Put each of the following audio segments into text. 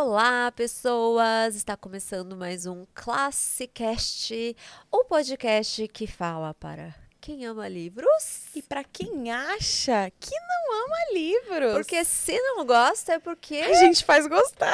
Olá, pessoas! Está começando mais um Classicast, o podcast que fala para quem ama livros. E para quem acha que não ama livros. Porque se não gosta é porque a gente faz gostar.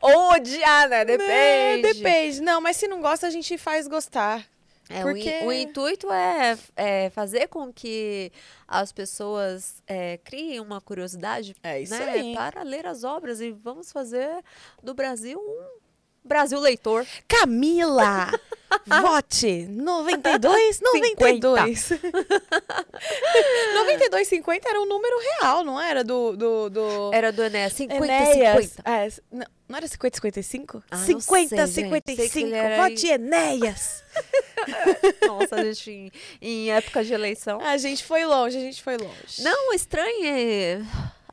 Ou odiar, né? Depende. Né, depende. Não, mas se não gosta, a gente faz gostar. É, Porque... o, o, intuito é, é, fazer com que as pessoas é, criem uma curiosidade é né, para ler as obras. E vamos fazer do Brasil um Brasil leitor. Camila! Vote 92, 92. 92, 50 era um número real, não era? Do. do, do... Era do Enéas. 50, Enéas. 50. É, não, não era 50, 55? Ah, 50, sei, 55. Vote Enéas. Nossa, gente, em, em época de eleição. A gente foi longe, a gente foi longe. Não estranhe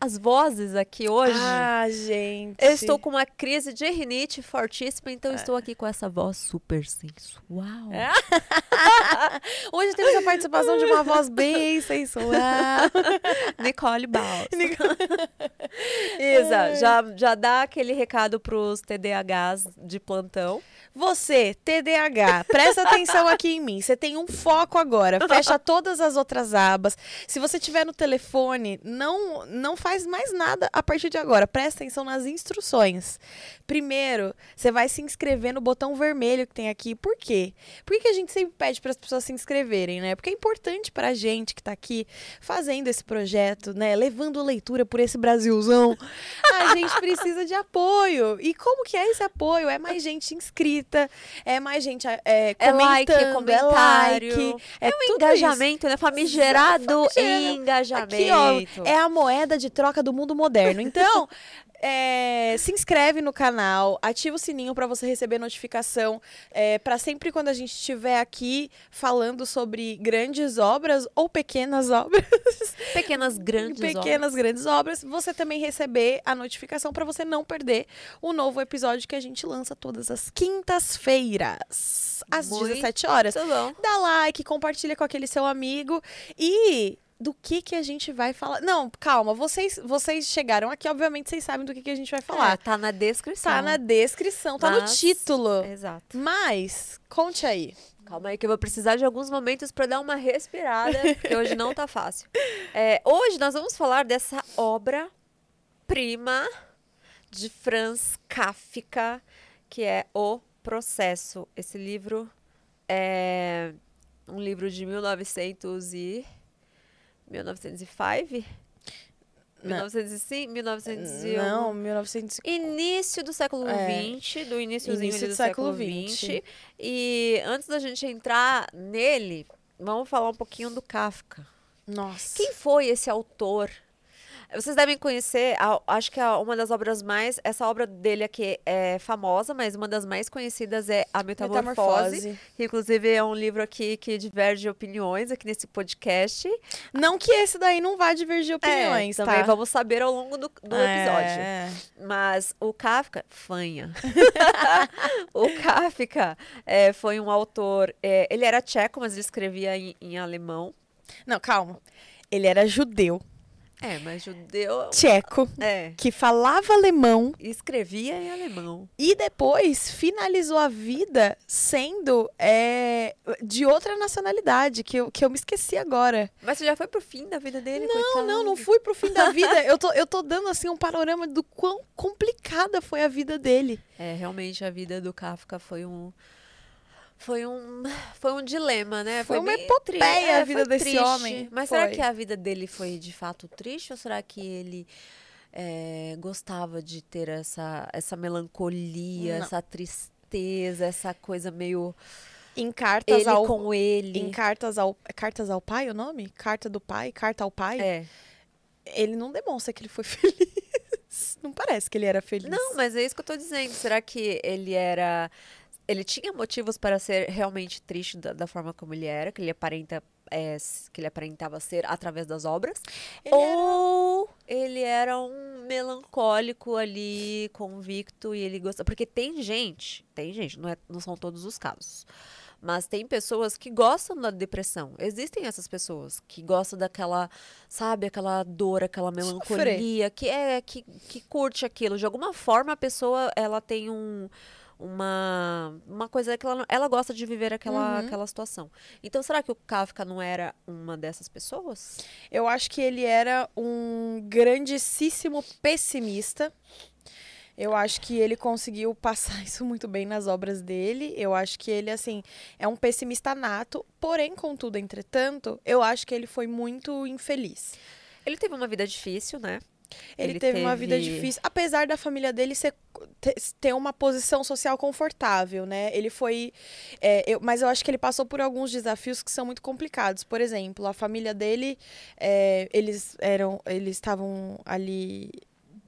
as vozes aqui hoje. Ah, gente. Eu estou com uma crise de rinite fortíssima, então é. estou aqui com essa voz super sensual. É. hoje temos a participação de uma voz bem sensual. Nicole Baus. Nicole... Isa, já, já dá aquele recado para os TDAHs de plantão. Você, TDAH, presta atenção aqui em mim. Você tem um foco agora. Fecha todas as outras abas. Se você tiver no telefone, não não faz mais nada a partir de agora. Presta atenção nas instruções. Primeiro, você vai se inscrever no botão vermelho que tem aqui. Por quê? Por que a gente sempre pede para as pessoas se inscreverem, né? Porque é importante para a gente que está aqui fazendo esse projeto, né? Levando leitura por esse Brasilzão. A gente precisa de apoio. E como que é esse apoio? É mais gente inscrita é mais gente é, é like, é comentário, é, like, é, é um engajamento, isso. né? Famigerado engajamento. Aqui, ó, é a moeda de troca do mundo moderno. Então, é, se inscreve no canal, ativa o sininho para você receber notificação é, para sempre quando a gente estiver aqui falando sobre grandes obras ou pequenas obras. Pequenas grandes Pequenas obras. grandes obras. Você também receber a notificação para você não perder o novo episódio que a gente lança todas as quintas-feiras, às Muito 17 horas. Bom. Dá like, compartilha com aquele seu amigo e do que que a gente vai falar. Não, calma, vocês vocês chegaram aqui, obviamente vocês sabem do que que a gente vai falar. É, tá na descrição. Tá na descrição, tá Mas... no título. Exato. Mas conte aí. Calma aí que eu vou precisar de alguns momentos para dar uma respirada, porque hoje não tá fácil. É, hoje nós vamos falar dessa obra prima de Franz Kafka, que é O Processo. Esse livro é um livro de 1900 e 1905? 1905, 1901. Não, 1900. Início do século XX, é, do iníciozinho início do, do século XX. E antes da gente entrar nele, vamos falar um pouquinho do Kafka. Nossa. Quem foi esse autor vocês devem conhecer, acho que uma das obras mais. Essa obra dele aqui é famosa, mas uma das mais conhecidas é A Metamorfose. Metamorfose. Que, inclusive, é um livro aqui que diverge opiniões aqui nesse podcast. Não que esse daí não vá divergir opiniões, é, tá? Também vamos saber ao longo do, do é. episódio. Mas o Kafka, fanha. o Kafka é, foi um autor. É, ele era tcheco, mas ele escrevia em, em alemão. Não, calma. Ele era judeu. É, mas judeu. Tcheco. É. Que falava alemão. Escrevia em alemão. E depois finalizou a vida sendo é, de outra nacionalidade, que eu, que eu me esqueci agora. Mas você já foi pro fim da vida dele? Não, coitado. não, não fui pro fim da vida. eu, tô, eu tô dando assim um panorama do quão complicada foi a vida dele. É, realmente a vida do Kafka foi um foi um, foi um dilema, né? Foi, foi uma epopeia é, a vida desse triste. homem. Mas foi. será que a vida dele foi de fato triste ou será que ele é, gostava de ter essa, essa melancolia, Não. essa tristeza, essa coisa meio em cartas ele ao com ele. Em cartas ao cartas ao pai, o nome? Carta do pai, carta ao pai. É. Ele não demonstra que ele foi feliz. Não parece que ele era feliz. Não, mas é isso que eu tô dizendo. Será que ele era ele tinha motivos para ser realmente triste da, da forma como ele era, que ele aparenta é, que ele aparentava ser através das obras, ele ou era... ele era um melancólico ali, convicto e ele gosta, porque tem gente, tem gente, não, é, não são todos os casos, Mas tem pessoas que gostam da depressão. Existem essas pessoas que gostam daquela, sabe, aquela dor, aquela melancolia, que é que, que curte aquilo. De alguma forma a pessoa ela tem um uma, uma coisa que ela, ela gosta de viver aquela, uhum. aquela situação. Então, será que o Kafka não era uma dessas pessoas? Eu acho que ele era um grandíssimo pessimista. Eu acho que ele conseguiu passar isso muito bem nas obras dele. Eu acho que ele, assim, é um pessimista nato. Porém, contudo, entretanto, eu acho que ele foi muito infeliz. Ele teve uma vida difícil, né? Ele, ele teve, teve, uma vida difícil, apesar da família dele ser, ter uma posição social confortável, né? Ele foi. É, eu, mas eu acho que ele passou por alguns desafios que são muito complicados. Por exemplo, a família dele, é, eles eram. Eles estavam ali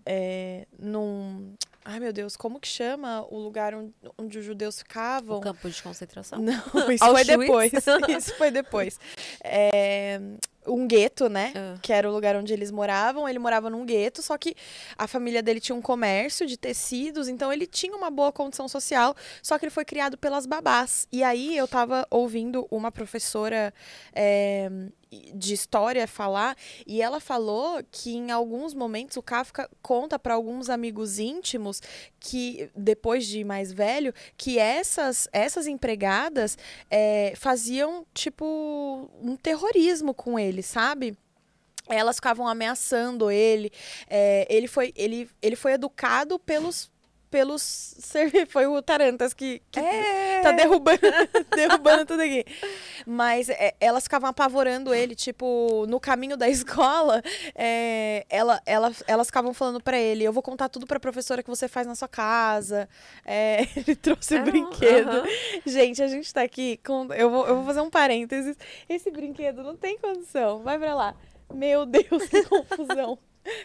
é, num. Ai, meu Deus, como que chama o lugar onde, onde os judeus ficavam? O campo de concentração? Não, isso foi depois. isso foi depois. É, um gueto, né? Uh. Que era o lugar onde eles moravam. Ele morava num gueto, só que a família dele tinha um comércio de tecidos, então ele tinha uma boa condição social, só que ele foi criado pelas babás. E aí eu tava ouvindo uma professora é, de história falar e ela falou que em alguns momentos o Kafka conta para alguns amigos íntimos que depois de mais velho que essas essas empregadas é, faziam tipo um terrorismo com ele, sabe? Elas ficavam ameaçando ele. É, ele, foi, ele, ele foi educado pelos pelos foi o Tarantas que, que é. tá derrubando, derrubando tudo aqui. Mas é, elas ficavam apavorando ele, tipo, no caminho da escola, é, ela, ela, elas ficavam falando para ele: Eu vou contar tudo pra professora que você faz na sua casa. É, ele trouxe o um brinquedo. Uh -huh. Gente, a gente tá aqui com. Eu vou, eu vou fazer um parênteses. Esse brinquedo não tem condição. Vai pra lá. Meu Deus, que confusão.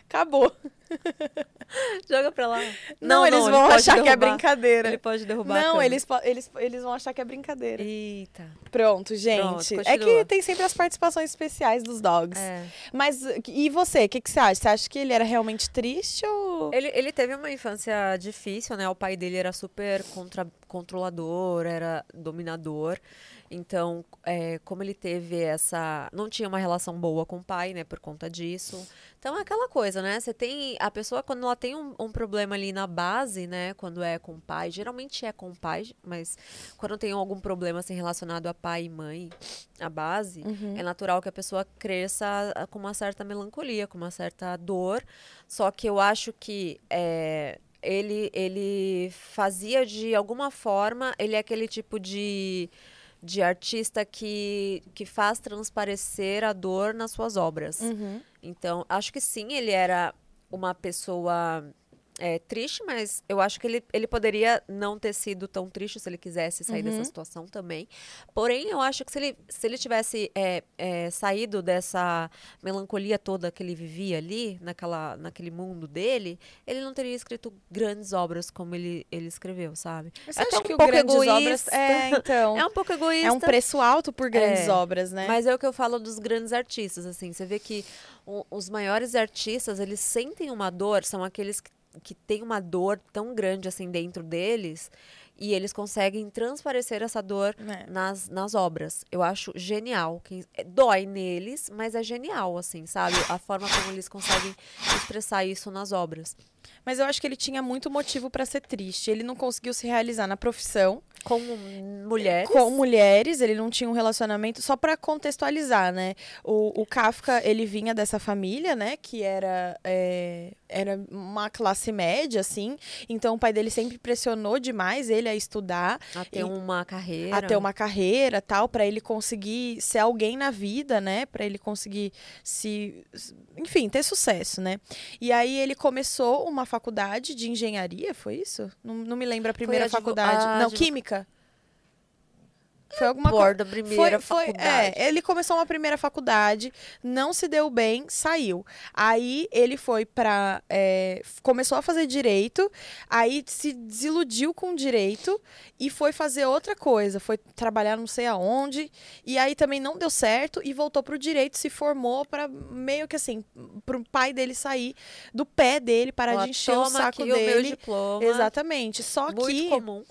Acabou. Joga pra lá. Não, não eles não, vão ele achar que é brincadeira. Ele pode derrubar. Não, eles, eles, eles vão achar que é brincadeira. Eita. Pronto, gente. Pronto, é que tem sempre as participações especiais dos dogs. É. Mas e você? O que, que você acha? Você acha que ele era realmente triste ou. Ele, ele teve uma infância difícil, né? O pai dele era super contra, controlador, era dominador. Então, é, como ele teve essa. Não tinha uma relação boa com o pai, né? Por conta disso. Então é aquela coisa, né? Você tem. A pessoa, quando ela tem um, um, problema ali na base, né? Quando é com o pai, geralmente é com o pai, mas quando tem algum problema assim, relacionado a pai e mãe, a base, uhum. é natural que a pessoa cresça ah, com uma certa melancolia, com uma certa dor. Só que eu acho que. É, ele, ele fazia de alguma forma, ele é aquele tipo de de artista que, que faz transparecer a dor nas suas obras. Uhum. Então, acho que sim, ele era uma pessoa é, triste, mas eu acho que ele, ele poderia não ter sido tão triste se ele quisesse sair uhum. dessa situação também. Porém, eu acho que se ele, se ele tivesse é, é, saído dessa melancolia toda que ele vivia ali, naquela, naquele mundo dele, ele não teria escrito grandes obras como ele, ele escreveu, sabe? Você é acha um que pouco grandes egoísta. obras... É, então... É um pouco egoísta. É um preço alto por grandes é, obras, né? Mas é o que eu falo dos grandes artistas, assim. Você vê que o, os maiores artistas, eles sentem uma dor, são aqueles que que tem uma dor tão grande assim dentro deles e eles conseguem transparecer essa dor é. nas, nas obras. Eu acho genial. Que, é, dói neles, mas é genial, assim, sabe? A forma como eles conseguem expressar isso nas obras. Mas eu acho que ele tinha muito motivo para ser triste. Ele não conseguiu se realizar na profissão. Com mulheres? Com mulheres, ele não tinha um relacionamento. Só para contextualizar, né? O, o, Kafka, ele vinha dessa família, né? Que era, é, era uma classe média, assim. Então o pai dele sempre pressionou demais ele a estudar. A ter e, uma carreira. A ter uma carreira, tal, para ele conseguir ser alguém na vida, né? Para ele conseguir se. Enfim, ter sucesso, né? E aí ele começou uma faculdade de engenharia, foi isso? Não, não me lembro a primeira faculdade. A não, química. Foi alguma coisa. primeira foi, foi, faculdade. É, ele começou uma primeira faculdade, não se deu bem, saiu. Aí ele foi para é, começou a fazer direito, aí se desiludiu com direito e foi fazer outra coisa, foi trabalhar não sei aonde, e aí também não deu certo e voltou pro direito, se formou para meio que assim, pro pai dele sair do pé dele para de encher o saco dele. O meu diploma. Exatamente. Só Muito que comum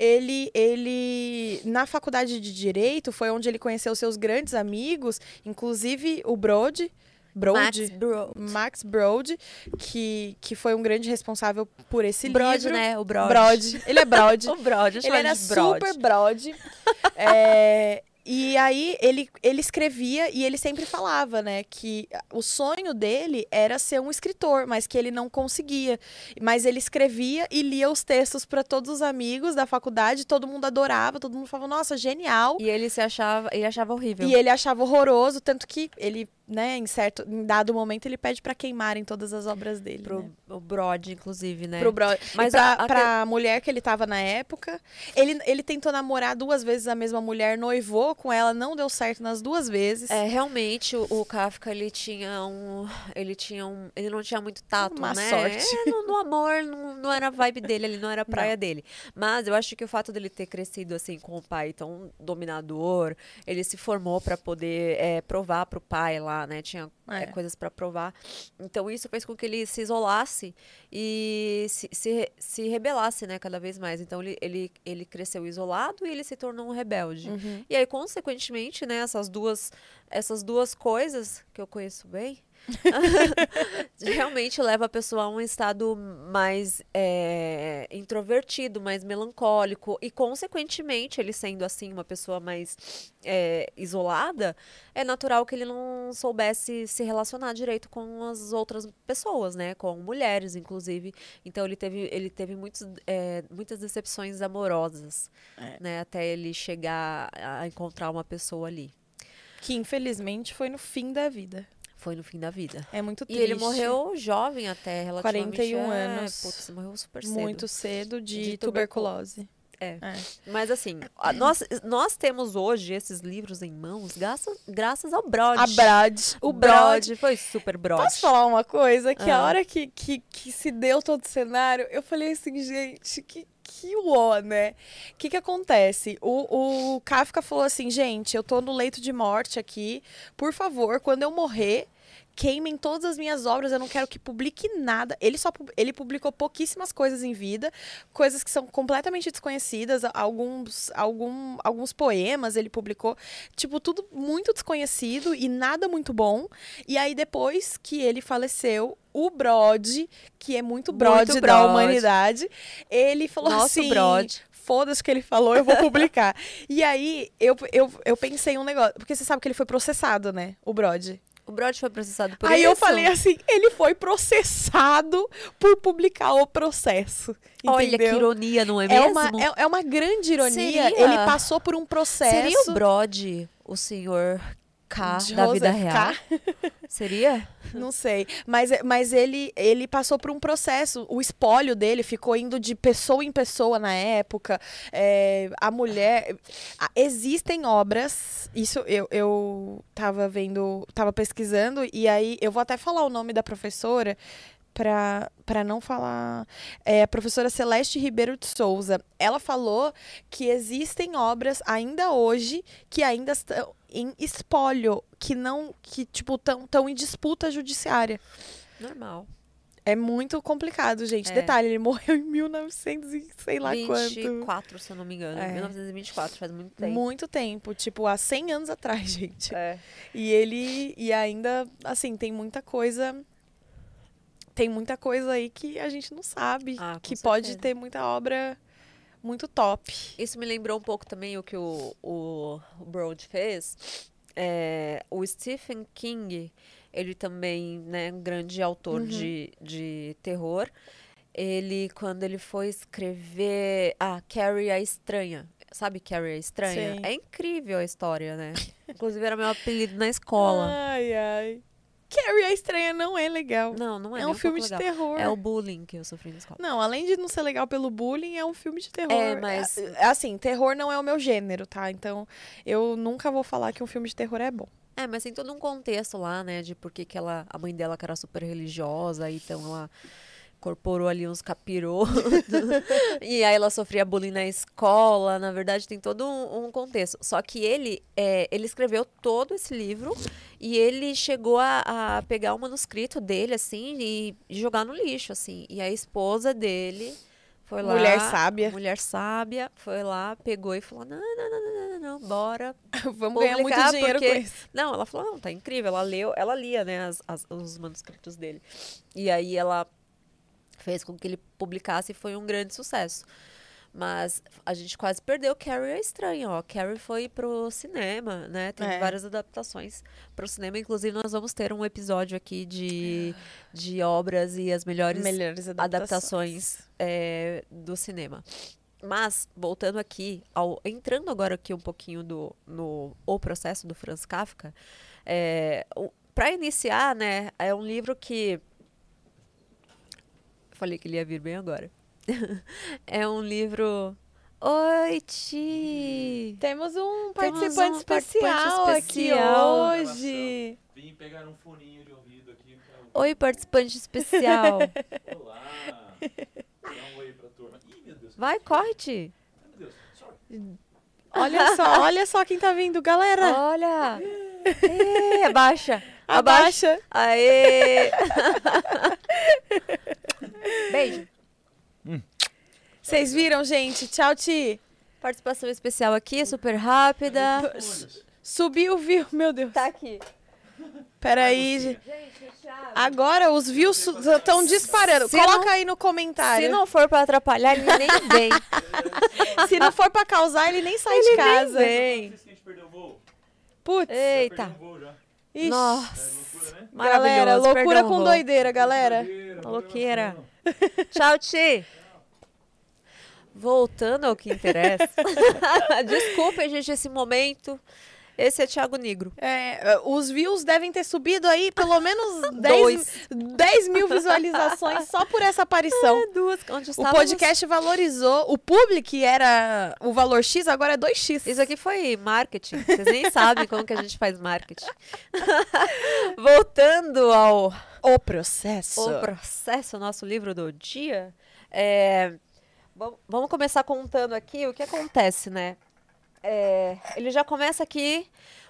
ele, ele na faculdade de direito foi onde ele conheceu seus grandes amigos, inclusive o Brode. Brode, Max Brod. Max Brode, que, que foi um grande responsável por esse Brod, livro. né? O Brod. Brode. Ele é Brode. O Brod, eu Ele era de Brod. super brode. É, e aí ele, ele escrevia e ele sempre falava, né, que o sonho dele era ser um escritor, mas que ele não conseguia. Mas ele escrevia e lia os textos para todos os amigos da faculdade, todo mundo adorava, todo mundo falava, nossa, genial. E ele se achava, ele achava horrível. E ele achava horroroso, tanto que ele, né, em certo, em dado momento ele pede para queimarem todas as obras dele, Pro né? o Brod, inclusive, né? Pro brother. Mas pra, a- pra mulher que ele tava na época, ele, ele tentou namorar duas vezes a mesma mulher, noivou com ela, não deu certo nas duas vezes. É, realmente, o, o Kafka, ele tinha um... Ele tinha um... Ele não tinha muito tato, Uma né? sorte. É, no, no amor, não, não era a vibe dele, ele não era a praia dele. Mas eu acho que o fato dele ter crescido, assim, com o pai tão dominador, ele se formou pra poder é, provar pro pai lá, né? Tinha é, É. coisas pra provar. Então, isso fez com que ele se isolasse e se, se, se rebelasse, né? Cada vez mais. Então, ele, ele, ele cresceu isolado e ele se tornou um rebelde. Uhum. E aí, consequentemente, né, essas duas, essas duas coisas que eu conheço bem, realmente leva a pessoa a um estado mais é, introvertido, mais melancólico. E, consequentemente, ele sendo assim uma pessoa mais é, isolada, é natural que ele não soubesse se relacionar direito com as outras pessoas, né? Com mulheres, inclusive. Então ele teve, ele teve muitos, é, muitas decepções amorosas, É. né? Até ele chegar a encontrar uma pessoa ali. Que infelizmente foi no fim da vida. Foi no fim da vida. É muito E triste. ele morreu jovem até, relativamente. 41 é, anos. Putz, morreu super cedo. muito cedo de, De tuberculose. É. É. Mas assim, a- nós, nós temos hoje esses livros em mãos graças, graças ao Brod. A Brad. O Brod. Brod foi super Brod. Posso falar uma coisa? Que a Ah. hora que, que, que se deu todo o cenário, eu falei assim, gente, que, que uó, né? O que que acontece? O, o Kafka falou assim, gente, eu tô no leito de morte aqui, por favor, quando eu morrer, queimem todas as minhas obras, eu não quero que publique nada. Ele só ele publicou pouquíssimas coisas em vida, coisas que são completamente desconhecidas, alguns algum, alguns poemas ele publicou, tipo tudo muito desconhecido e nada muito bom. E aí depois que ele faleceu, o Brod, que é muito Brod Muito da Brod. humanidade, ele falou Nosso assim, Brod. foda-se o que ele falou, eu vou publicar. e aí eu, eu, eu pensei um negócio, porque você sabe que ele foi processado, né, o Brod. O Brod foi processado por Aí isso. eu falei assim, ele foi processado por publicar o processo. Olha que entendeu? ironia, não é, é mesmo? uma, é, é uma grande ironia. Seria- Ele passou por um processo. Seria o Brod o senhor K da vida real? K. Seria? Não sei. Mas, mas ele, ele passou por um processo. O espólio dele ficou indo de pessoa em pessoa na época. É, a mulher. Existem obras. Isso eu, eu tava vendo. Tava pesquisando. E aí eu vou até falar o nome da professora. Para não falar. É a professora Celeste Ribeiro de Souza. Ela falou que existem obras ainda hoje que ainda estão em espólio, que não. que, tipo, estão em disputa judiciária. Normal. É muito complicado, gente. É. Detalhe, ele morreu em 1900 e sei lá quanto. 24, se eu não me engano. É. 1924, faz muito tempo. Muito tempo, tipo, há 100 anos atrás, gente. É. E ele, e ainda, assim, tem muita coisa. Tem muita coisa aí que a gente não sabe. Ah, que pode certeza. ter muita obra muito top. Isso me lembrou um pouco também o que o, o, o Broad fez. É, o Stephen King, ele também, né, um grande autor Uhum. de, de terror. Ele, quando ele foi escrever. Ah, Carrie a Estranha. Sabe Carrie a Estranha? Sei. É incrível a história, né? Inclusive era meu apelido na escola. Ai, ai. Carrie a Estranha não é legal. Não, não é. é um filme de legal. terror. É o bullying que eu sofri na escola. Não, além de não ser legal pelo bullying, é um filme de terror. É, mas- É, Assim, terror não é o meu gênero, tá? Então, eu nunca vou falar que um filme de terror é bom. É, mas tem todo um contexto lá, né, de por que ela, a mãe dela que era super religiosa, então ela incorporou ali uns capirô. e aí ela sofria bullying na escola. Na verdade, tem todo um, um contexto. Só que ele, é, ele escreveu todo esse livro e ele chegou a, a pegar o manuscrito dele, assim, e jogar no lixo, assim. E a esposa dele Foi lá. Mulher sábia. Mulher sábia, foi lá, pegou e falou: não, não, não, não, não, não, bora. Vamos ganhar muito dinheiro porque- com isso. Não, ela falou, não, tá incrível. Ela leu, ela lia, né, as- as- os manuscritos dele. E aí ela fez com que ele publicasse e foi um grande sucesso. Mas a gente quase perdeu Carrie a Estranha, ó. Carrie foi pro cinema, né? Teve É. várias adaptações pro cinema. Inclusive, nós vamos ter um episódio aqui de, de obras e as melhores Melhores adaptações é, do cinema. Mas, voltando aqui, ao, entrando agora aqui um pouquinho do, no O Processo do Franz Kafka, é, para iniciar, né, é um livro que... Falei que ele ia vir bem agora. é um livro... Oi, Ti! Temos um Temos participante um especial participante aqui especial. hoje. Vim pegar um foninho de ouvido aqui pra... Oi, participante especial! Olá! Dá um oi pra turma. Ih, meu Deus. Vai, corre, Ti! Ai, meu Deus. Sorry. Olha só, olha só quem tá vindo, galera. Olha! Ê, abaixa! Abaixa. Aê! Beijo. Vocês viram, gente? Tchau, Ti. Participação especial aqui, super rápida. Subiu, viu? Meu Deus. Tá aqui. Peraí, gente. Agora os views estão disparando. Se Coloca não- aí no comentário. Se não for pra atrapalhar, ele nem vem. Se não for pra causar, ele nem sai de casa. vem. O voo. Putz. Eita. Ixi. Nossa. É loucura, né? Galera, loucura perdão, com doideira, galera. Doideira, Louqueira. Tchau, Ti. Voltando ao que interessa. Desculpem, gente, esse momento. Esse é Thiago Negro. É, os views devem ter subido aí pelo menos 10, Dois. 10 mil visualizações só por essa aparição. É, duas. Onde O podcast valorizou. O public que era o valor X, agora é 2x. Isso aqui foi marketing. Vocês nem sabem como que a gente faz marketing. Voltando ao O processo. o processo, o nosso livro do dia. é, vam- vamos começar contando aqui o que acontece, né? É, ele já começa aqui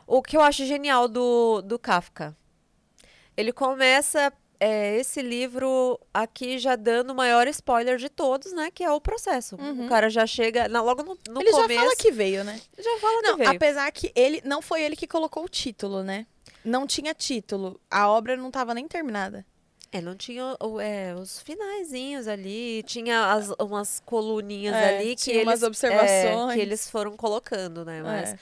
o que eu acho genial do, do Kafka. Ele começa é, esse livro aqui já dando o maior spoiler de todos, né? Que é o processo. O cara já chega na- logo no, no Ele começo. já fala que veio, né? já fala Não, que veio. apesar que ele não foi ele que colocou o título, né? Não tinha título. A obra não estava nem terminada. É, não tinha é, os finaizinhos ali, tinha as, umas coluninhas É, ali que eles, umas observações. é, que eles foram colocando, né? Mas É.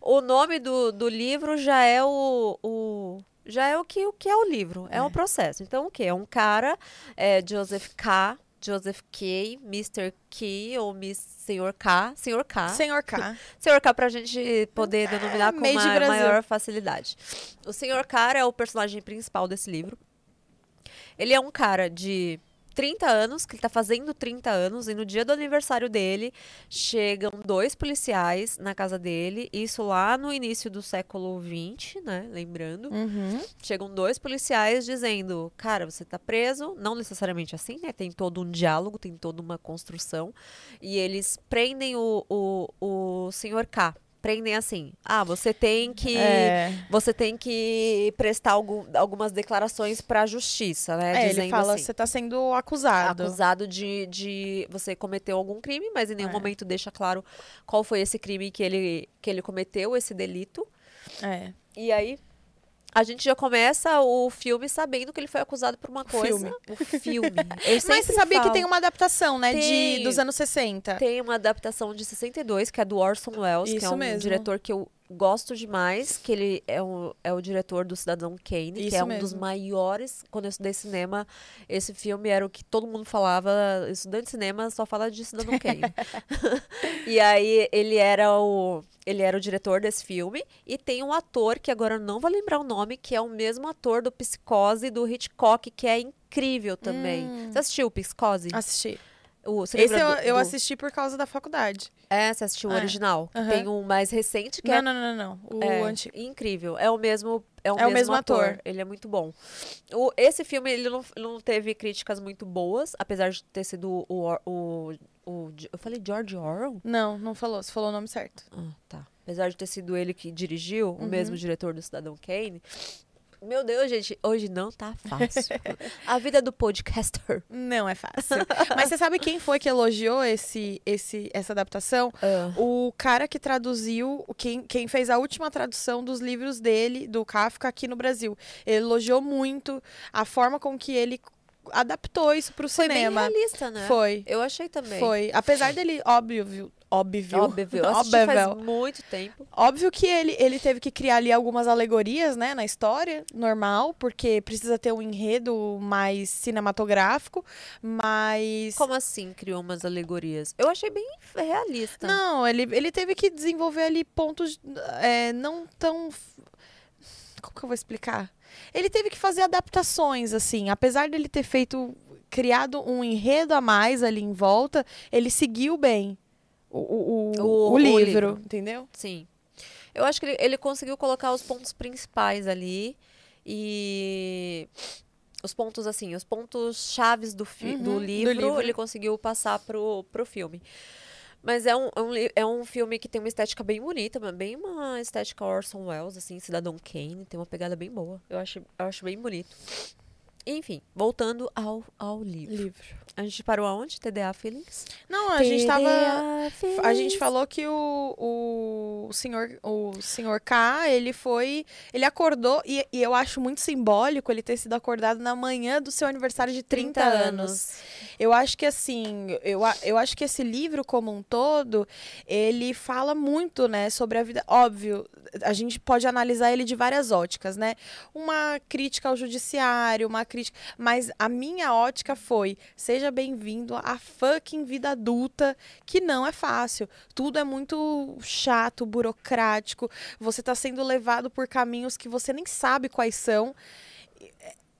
o nome do, do livro já é o, o- já é o que, o que é o livro, é, o processo. Então o que é um cara, é, Joseph K, Joseph K, Mr. K ou Miss Senhor K, Senhor K. Senhor K. Senhor K pra gente poder denominar com meio de ma- Brasil. maior facilidade. O Senhor K é o personagem principal desse livro. Ele é um cara de 30 anos, que ele tá fazendo 30 anos, e no dia do aniversário dele, chegam dois policiais na casa dele, isso lá no início do século XX, né? Lembrando. Uhum. Chegam dois policiais dizendo: Cara, você tá preso. Não necessariamente assim, né? Tem todo um diálogo, tem toda uma construção. E eles prendem o, o, o senhor K. Prendem assim: Ah, você tem que. É. Você tem que prestar algum- algumas declarações pra justiça, né? É, Dizendo ele fala, assim, você tá sendo acusado. acusado de, de você cometeu algum crime, mas em nenhum É. momento deixa claro qual foi esse crime que ele, que ele cometeu, esse delito. É. E aí, a gente já começa o filme sabendo que ele foi acusado por uma coisa. filme. O filme. Mas você sabia que falo, tem uma adaptação, né? De, Tem. dos anos 60. Tem uma adaptação de 62, que é do Orson Welles, que é Isso um mesmo. diretor que eu gosto demais, que ele é o, é o diretor do Cidadão Kane, que Isso é um dos mesmo. maiores. Quando eu estudei cinema, esse filme era o que todo mundo falava. Estudante de cinema só fala de Cidadão Kane. e aí ele era o ele era o diretor desse filme e tem um ator que agora eu não vou lembrar o nome, que é o mesmo ator do Psicose do Hitchcock, que é incrível também. Hum. Você assistiu o Psicose? Assisti. O, Esse eu, do- eu do- assisti por causa da faculdade. É, você assistiu o Ah, original. Tem um mais recente que Não, é, não, não, não, não. O é antigo. incrível. É o mesmo, é o É o mesmo, mesmo ator. ator. Ele é muito bom. O, esse filme ele não, não teve críticas muito boas, apesar de ter sido o, o, o- eu falei George Orwell. Não, não falou. Você falou o nome certo. Ah, tá. Apesar de ter sido ele que dirigiu, o Uhum. mesmo diretor do Cidadão Kane, Meu Deus, gente, hoje não tá fácil. A vida do podcaster. Não é fácil. Mas você sabe quem foi que elogiou esse, esse, essa adaptação? O cara que traduziu, quem, quem fez a última tradução dos livros dele, do Kafka, aqui no Brasil. Ele elogiou muito a forma com que ele adaptou isso pro Foi bem cinema. realista, né? Foi. Eu achei também. Foi. Apesar dele, óbvio, óbvio, Óbvio. Eu óbvio, faz muito tempo. Óbvio que ele, ele teve que criar ali algumas alegorias, né, na história, normal, porque precisa ter um enredo mais cinematográfico, mas... Como assim criou umas alegorias? Eu achei bem realista. Não, ele, ele teve que desenvolver ali pontos é, não tão... Como que eu vou explicar? Ele teve que fazer adaptações, assim, apesar dele ter feito, criado um enredo a mais ali em volta, ele seguiu bem o, o, o, O- livro, livro. entendeu? Sim. Eu acho que ele, ele conseguiu colocar os pontos principais ali e os pontos assim, os pontos chaves do, Uhum, do, do livro, livro. ele conseguiu passar pro, pro filme. Mas é um, é, um, é um filme que tem uma estética bem bonita, bem uma estética Orson Welles, assim, Cidadão Kane, tem uma pegada bem boa. Eu acho, eu acho bem bonito. Enfim, voltando ao, ao livro. Livro. A gente parou aonde? TDA Feelings? Não, a gente tava... TDA A Feelings. gente falou que o, o, senhor, o senhor K, ele foi. Ele acordou, e, e eu acho muito simbólico ele ter sido acordado na manhã do seu aniversário de 30, anos. Eu acho que assim, eu, eu acho que esse livro como um todo, ele fala muito, né, sobre a vida. Óbvio, a gente pode analisar ele de várias óticas, né? Uma crítica ao judiciário, uma crítica. Mas a minha ótica foi: seja bem-vindo à fucking vida adulta, que não é fácil. Tudo é muito chato, burocrático. Você tá sendo levado por caminhos que você nem sabe quais são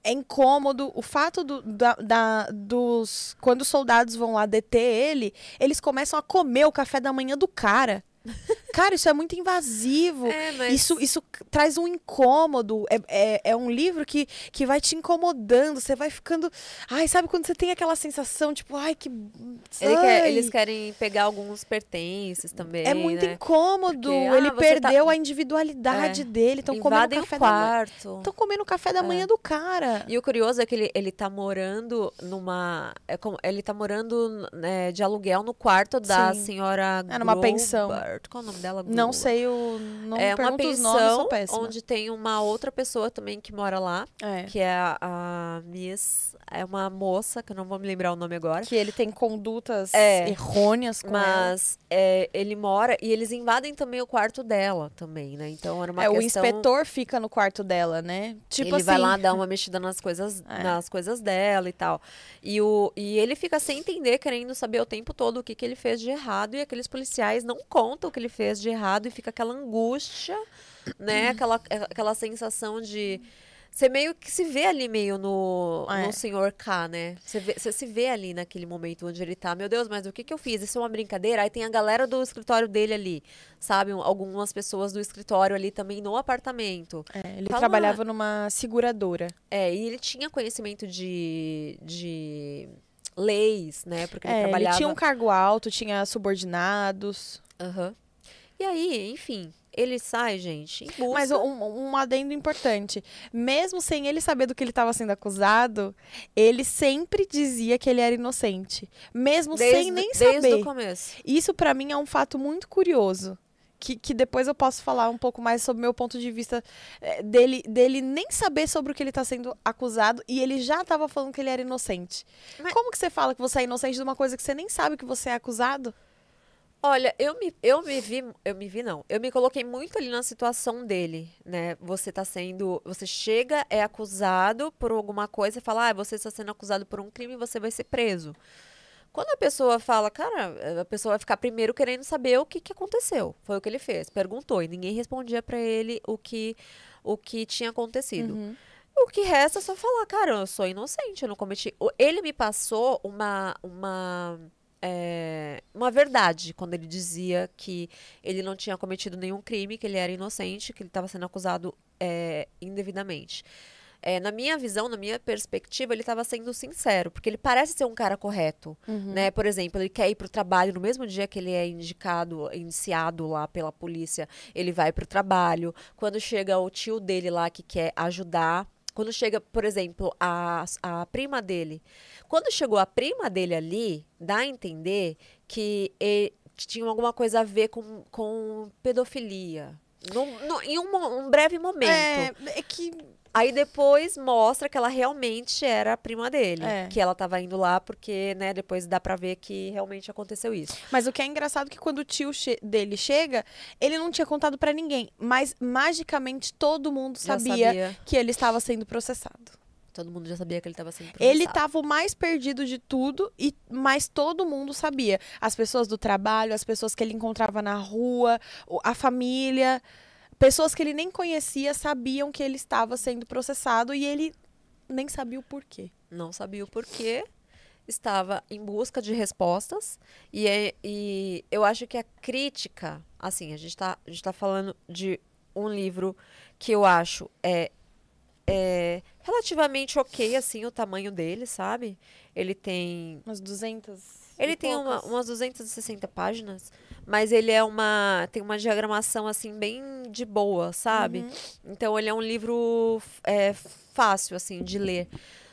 é incômodo. O fato do, da, da- dos. Quando os soldados vão lá deter ele, eles começam a comer o café da manhã do cara. Cara, isso é muito invasivo. É, mas... Isso, isso traz um incômodo. É, é, é um livro que, que vai te incomodando. Você vai ficando. Ai, sabe quando você tem aquela sensação, tipo, ai, que. Ele quer- eles querem pegar alguns pertences também. É muito né? incômodo. Porque, ah, ele você tá- perdeu a individualidade É. dele. Estão comendo café da manhã. quarto. Estão comendo o café da manhã do cara. E o curioso é que ele, ele tá morando numa. É como, ele tá morando né, de aluguel no quarto da Sim. senhora. É, numa pensão. Qual é o nome dela? Não sei o. Não é uma nomes, pensão péssima. onde tem uma outra pessoa também que mora lá, É. que é a, a Miss. É uma moça, que eu não vou me lembrar o nome agora. Que ele tem condutas É. errôneas com ela. Mas é, ele mora e eles invadem também o quarto dela também, né? Então era uma É, o questão... inspetor fica no quarto dela, né? Tipo ele assim. vai lá dar uma mexida nas coisas, É. nas coisas dela e tal. E, o, e ele fica sem entender, querendo saber o tempo todo o que, que ele fez de errado. E aqueles policiais não contam o que ele fez de errado e fica aquela angústia, né? Aquela, aquela sensação de. Você meio que se vê ali meio no, É. no senhor K, né? Você, vê- você se vê ali naquele momento onde ele tá. Meu Deus, mas o que, que eu fiz? Isso é uma brincadeira? Aí tem a galera do escritório dele ali, sabe? Um- Algumas pessoas do escritório ali também no apartamento. É, ele Fala- trabalhava numa seguradora. É, e ele tinha conhecimento de, de leis, né? Porque ele É, ele trabalhava. tinha um cargo alto, tinha subordinados. Aham. E aí, enfim, ele sai, gente. Mas um, um adendo importante. Mesmo sem ele saber do que ele estava sendo acusado, ele sempre dizia que ele era inocente. Mesmo desde, sem nem desde saber. o começo. Isso pra mim é um fato muito curioso. Que, que depois eu posso falar um pouco mais sobre o meu ponto de vista eh, dele, dele nem saber sobre o que ele tá sendo acusado e ele já tava falando que ele era inocente. Mas- Como que você fala que você é inocente de uma coisa que você nem sabe que você é acusado? Olha, eu me, eu me vi, eu me vi não. Eu me coloquei muito ali na situação dele, né? Você tá sendo, você chega, é acusado por alguma coisa e fala: "Ah, você está sendo acusado por um crime, você vai ser preso". Quando a pessoa fala, cara, a pessoa vai ficar primeiro querendo saber o que, que aconteceu. Foi o que ele fez. Perguntou e ninguém respondia pra ele o que, o que tinha acontecido. Uhum. O que resta é só falar, cara, eu sou inocente, eu não cometi. Ele me passou uma, uma, é, uma verdade quando ele dizia que ele não tinha cometido nenhum crime, que ele era inocente, que ele estava sendo acusado é, indevidamente. é, na minha visão, na minha perspectiva, ele estava sendo sincero, porque ele parece ser um cara correto, Uhum. né? Por exemplo, ele quer ir pro trabalho no mesmo dia que ele é indicado, iniciado lá pela polícia, ele vai pro trabalho. Quando chega o tio dele lá que quer ajudar, quando chega, por exemplo, a, a prima dele, quando chegou a prima dele ali, dá a entender que ele tinha alguma coisa a ver com, com pedofilia. Num- num- em um, um breve momento. É, é que Aí depois mostra que ela realmente era a prima dele. É. Que ela tava indo lá porque, né, depois dá pra ver que realmente aconteceu isso. Mas o que é engraçado é que quando o tio che- dele chega, ele não tinha contado pra ninguém, mas magicamente todo mundo Já sabia, que ele estava sendo processado. Todo mundo já sabia que ele tava sendo Ele processado. estava o mais perdido de tudo, e mas todo mundo sabia. As pessoas do trabalho, as pessoas que ele encontrava na rua, a família, pessoas que ele nem conhecia sabiam que ele estava sendo processado e ele nem sabia o porquê. Não sabia o porquê. Estava em busca de respostas. E, é- e eu acho que a crítica, assim, a gente tá, gente tá falando de um livro que eu acho é, é relativamente ok, assim, o tamanho dele, sabe? Ele tem Umas 200. Ele tem uma- umas 260 páginas, mas ele é uma tem uma diagramação assim bem de boa, sabe? Uhum. Então ele é um livro é, fácil assim de ler.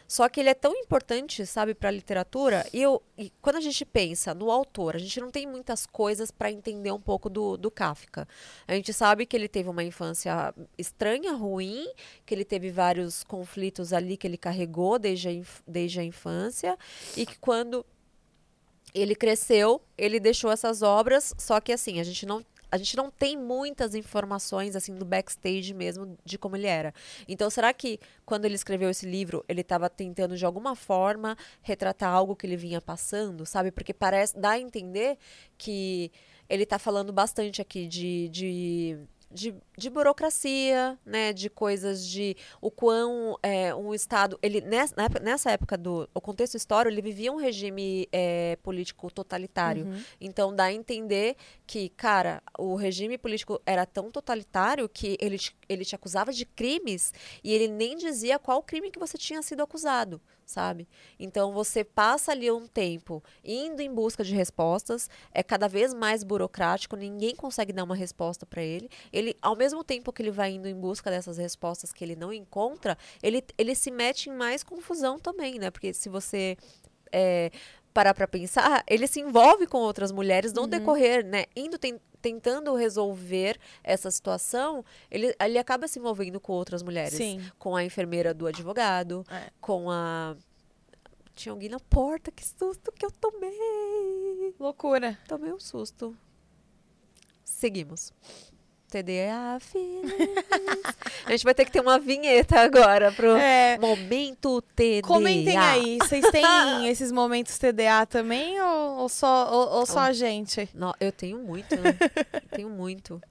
Só que ele é tão importante, sabe, para a literatura. E, eu, e quando a gente pensa no autor, a gente não tem muitas coisas para entender um pouco do, do Kafka. A gente sabe que ele teve uma infância estranha, ruim, que ele teve vários conflitos ali que ele carregou desde a, desde a infância, e que quando ele cresceu, ele deixou essas obras, só que assim, a gente não a gente não tem muitas informações assim do backstage mesmo de como ele era. Então, será que quando ele escreveu esse livro, ele estava tentando de alguma forma retratar algo que ele vinha passando, sabe? Porque parece dá a entender que ele está falando bastante aqui de, de de, de burocracia, né, de coisas de o quão é, um estado, ele nessa, nessa época do o contexto histórico, ele vivia um regime é, político totalitário. Uhum. Então dá a entender que, cara, o regime político era tão totalitário que ele te, ele te acusava de crimes e ele nem dizia qual crime que você tinha sido acusado, sabe? Então você passa ali um tempo indo em busca de respostas, é cada vez mais burocrático, ninguém consegue dar uma resposta para ele. Ele, ao mesmo tempo que ele vai indo em busca dessas respostas que ele não encontra, ele, ele se mete em mais confusão também, né? Porque se você é, parar para pensar, ele se envolve com outras mulheres no decorrer, né? Indo ten- tentando resolver essa situação, ele, ele acaba se envolvendo com outras mulheres. Sim. Com a enfermeira do advogado, É. com a. Tinha alguém na porta, que susto que eu tomei! Loucura. Tomei um susto. Seguimos. TDA. A gente vai ter que ter uma vinheta agora pro É, momento TDA. comentem aí, vocês têm esses momentos TDA também ou, ou só, ou, ou só a gente? No- eu tenho muito, né? Eu tenho muito.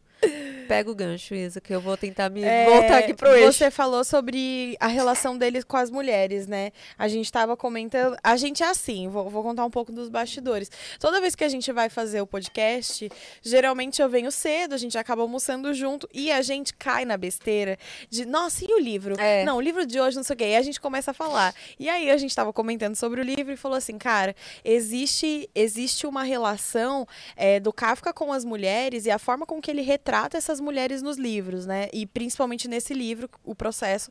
Pega o gancho, Isa, que eu vou tentar me É, voltar aqui pro eixo. Você falou sobre a relação deles com as mulheres, né? A gente tava comentando. A gente é assim, vou, vou contar um pouco dos bastidores. Toda vez que a gente vai fazer o podcast, geralmente eu venho cedo, a gente acaba almoçando junto e a gente cai na besteira de, nossa, e o livro? É. Não, o livro de hoje, não sei o quê. E a gente começa a falar. E aí a gente tava comentando sobre o livro e falou assim, cara, existe, existe uma relação é, do Kafka com as mulheres e a forma com que ele retrata essas mulheres nos livros, né? E principalmente nesse livro, o processo.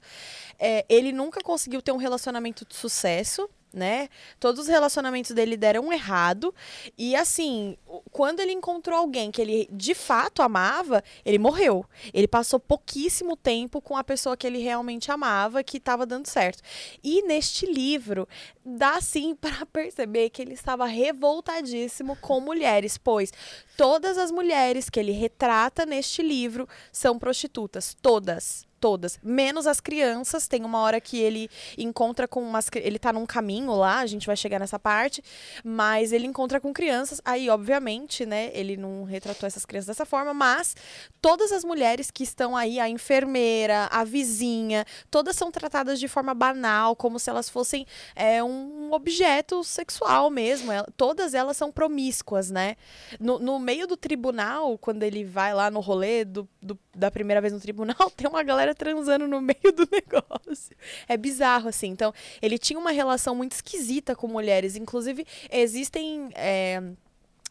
é, ele nunca conseguiu ter um relacionamento de sucesso. Né? Todos os relacionamentos dele deram errado. E assim, quando ele encontrou alguém que ele de fato amava, ele morreu. Ele passou pouquíssimo tempo com a pessoa que ele realmente amava, que estava dando certo. E neste livro, dá sim para perceber que ele estava revoltadíssimo com mulheres, pois todas as mulheres que ele retrata neste livro são prostitutas, todas. Todas, menos as crianças. Tem uma hora que ele encontra com umas. Ele tá num caminho lá, a gente vai chegar nessa parte. Mas ele encontra com crianças. Aí, obviamente, né? Ele não retratou essas crianças dessa forma. Mas todas as mulheres que estão aí, a enfermeira, a vizinha, todas são tratadas de forma banal, como se elas fossem é, um objeto sexual mesmo. Todas elas são promíscuas, né? No, no meio do tribunal, quando ele vai lá no rolê do, do- da primeira vez no tribunal, tem uma galera transando no meio do negócio. É bizarro, assim. Então, ele tinha uma relação muito esquisita com mulheres. Inclusive, existem. é,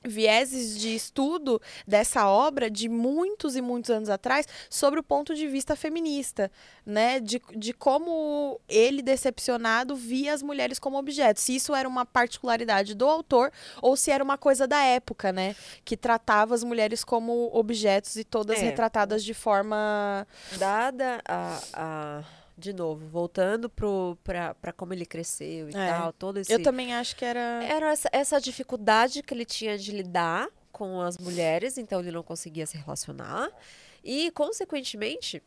vieses de estudo dessa obra de muitos e muitos anos atrás sobre o ponto de vista feminista, né? De, de como ele, decepcionado, via as mulheres como objetos. Se isso era uma particularidade do autor ou se era uma coisa da época, né? Que tratava as mulheres como objetos e todas É. retratadas de forma. Dada a, a- De novo, voltando pra como ele cresceu e É. tal, todo esse. Eu também acho que era. Era essa, essa dificuldade que ele tinha de lidar com as mulheres, então ele não conseguia se relacionar. E, consequentemente,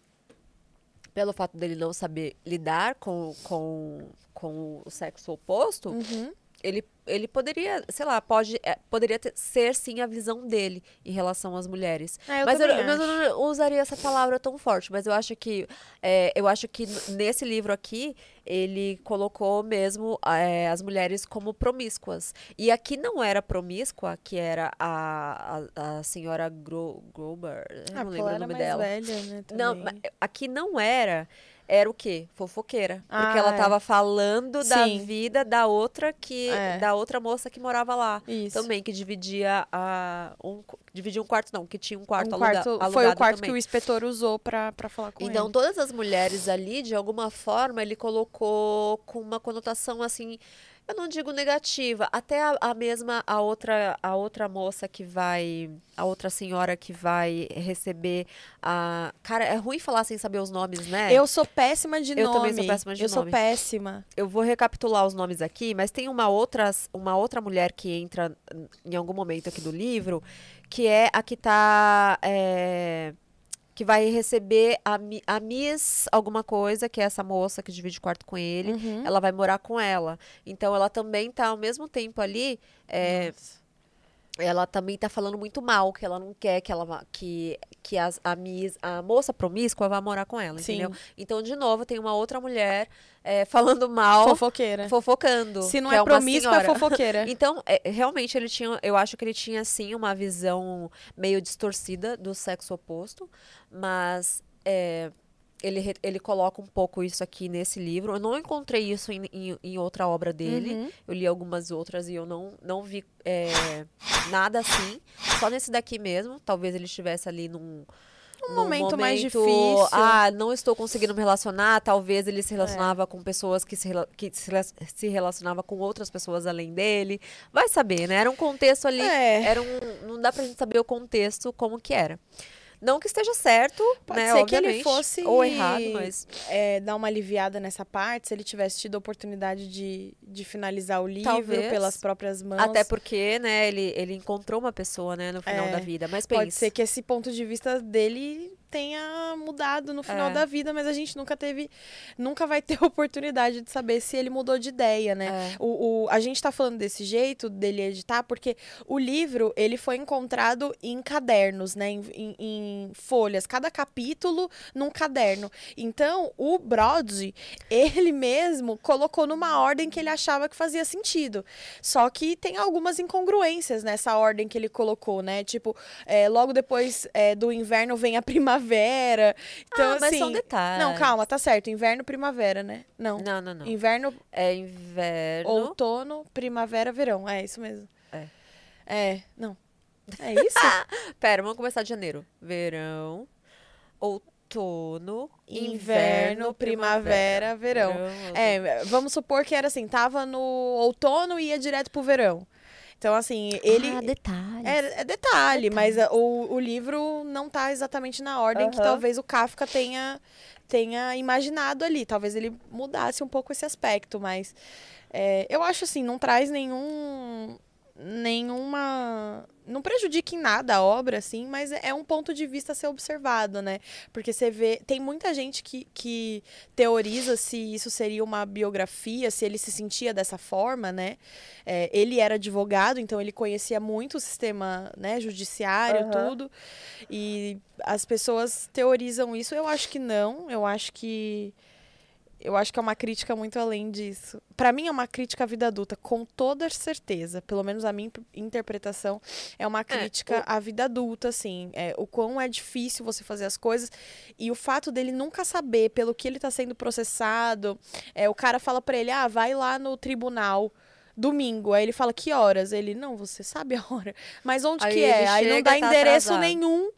pelo fato dele não saber lidar com, com, com o sexo oposto, Uhum. Ele, ele poderia, sei lá, pode, é, poderia ter- ser sim a visão dele em relação às mulheres. É, eu mas, eu, mas eu não usaria essa palavra tão forte, mas eu acho que é, eu acho que nesse livro aqui ele colocou mesmo é, as mulheres como promíscuas. E aqui não era promíscua, que era a, a, a senhora Gro, Grober, eu Ah, não lembro o era nome dela. velha, né? Não, aqui não era. Era o quê? Fofoqueira. Porque Ah, ela é. tava falando da Sim. vida da outra que. É. Da outra moça que morava lá. Isso. Também, que dividia a. Um, dividia um quarto, não, que tinha um quarto, Um aluga- quarto- alugado foi o quarto também. que o inspetor usou pra, pra falar com Então, ele. todas as mulheres ali, de alguma forma, ele colocou com uma conotação assim, eu não digo negativa, até a, a mesma, a outra, a outra moça que vai, a outra senhora que vai receber a... Cara, é ruim falar sem saber os nomes, né? Eu sou péssima de Eu nome. também sou péssima de Eu sou nome. péssima. Eu vou recapitular os nomes aqui, mas tem uma outra, uma outra mulher que entra em algum momento aqui do livro, que é a que tá. é, que vai receber a, a Miss alguma coisa, que é essa moça que divide quarto com ele. Uhum. Ela vai morar com ela. Então ela também tá ao mesmo tempo ali. é. Ela também tá falando muito mal, que ela não quer que ela vá- que, que as, a, Miss, a moça promíscua vá morar com ela, Sim. entendeu? Então, de novo, tem uma outra mulher é, falando mal, Fofoqueira. fofocando. Se não é, uma promíscua, é senhora. fofoqueira. Então, é, realmente, ele tinha. Eu acho que ele tinha, sim, uma visão meio distorcida do sexo oposto, mas. é, ele, ele coloca um pouco isso aqui nesse livro. Eu não encontrei isso em, em, em outra obra dele. Uhum. Eu li algumas outras e eu não, não vi é, nada assim. Só nesse daqui mesmo. Talvez ele estivesse ali num. Um num momento mais momento, difícil. Ah, não estou conseguindo me relacionar. Talvez ele se É. relacionava com pessoas que, se, que se relacionava com outras pessoas além dele. Vai saber, né? Era um contexto ali. É. Era um, não dá pra gente saber o contexto como que era. Não que esteja certo, Pode né? ser que ele fosse- Ou errado, mas. É, dar uma aliviada nessa parte, se ele tivesse tido a oportunidade de, de finalizar o livro Talvez. pelas próprias mãos. Até porque, né, ele, ele encontrou uma pessoa, né, no final É, da vida. Mas Pode ser que esse ponto de vista dele tenha mudado no final É. da vida, mas a gente nunca teve, nunca vai ter oportunidade de saber se ele mudou de ideia, né? É. O, o- a gente tá falando desse jeito dele editar porque o livro ele foi encontrado em cadernos, né? Em, em- em folhas, cada capítulo num caderno. Então o Brody ele mesmo colocou numa ordem que ele achava que fazia sentido. Só que tem algumas incongruências nessa ordem que ele colocou, né? Tipo, é, logo depois é, do inverno vem a primavera. Então, ah, mas assim. são detalhes. Não, calma, tá certo. Inverno, primavera, né? Não. Não, não, não. Inverno, É inverno. outono, primavera, verão. É isso mesmo. É. É, não. É isso? Pera, vamos começar de janeiro. Verão, outono, Inverno, primavera, verão. outono. É, vamos supor que era assim, tava no outono e ia direto pro verão. Então, assim, ele. Ah, detalhes. É, é detalhe, mas é, o, o livro não tá exatamente na ordem que Aham. talvez o Kafka tenha, tenha imaginado ali. Talvez ele mudasse um pouco esse aspecto, mas é, eu acho assim, não traz nenhum. Nenhuma. Não prejudica em nada a obra, assim, mas é um ponto de vista a ser observado, né? Porque você vê. Tem muita gente que, que teoriza se isso seria uma biografia, se ele se sentia dessa forma, né? É, ele era advogado, então ele conhecia muito o sistema né, judiciário, Aham. tudo. E as pessoas teorizam isso. Eu acho que não. Eu acho que. Eu acho que é uma crítica muito além disso. Pra mim é uma crítica à vida adulta, com toda certeza. Pelo menos a minha interpretação é uma crítica à vida adulta, assim. É, o quão é difícil você fazer as coisas. E o fato dele nunca saber pelo que ele tá sendo processado. É, o cara fala pra ele, ah, vai lá no tribunal domingo. Aí ele fala, que horas? Ele, não, você sabe a hora. Mas onde Aí que é? Aí não dá tá endereço atrasado. nenhum.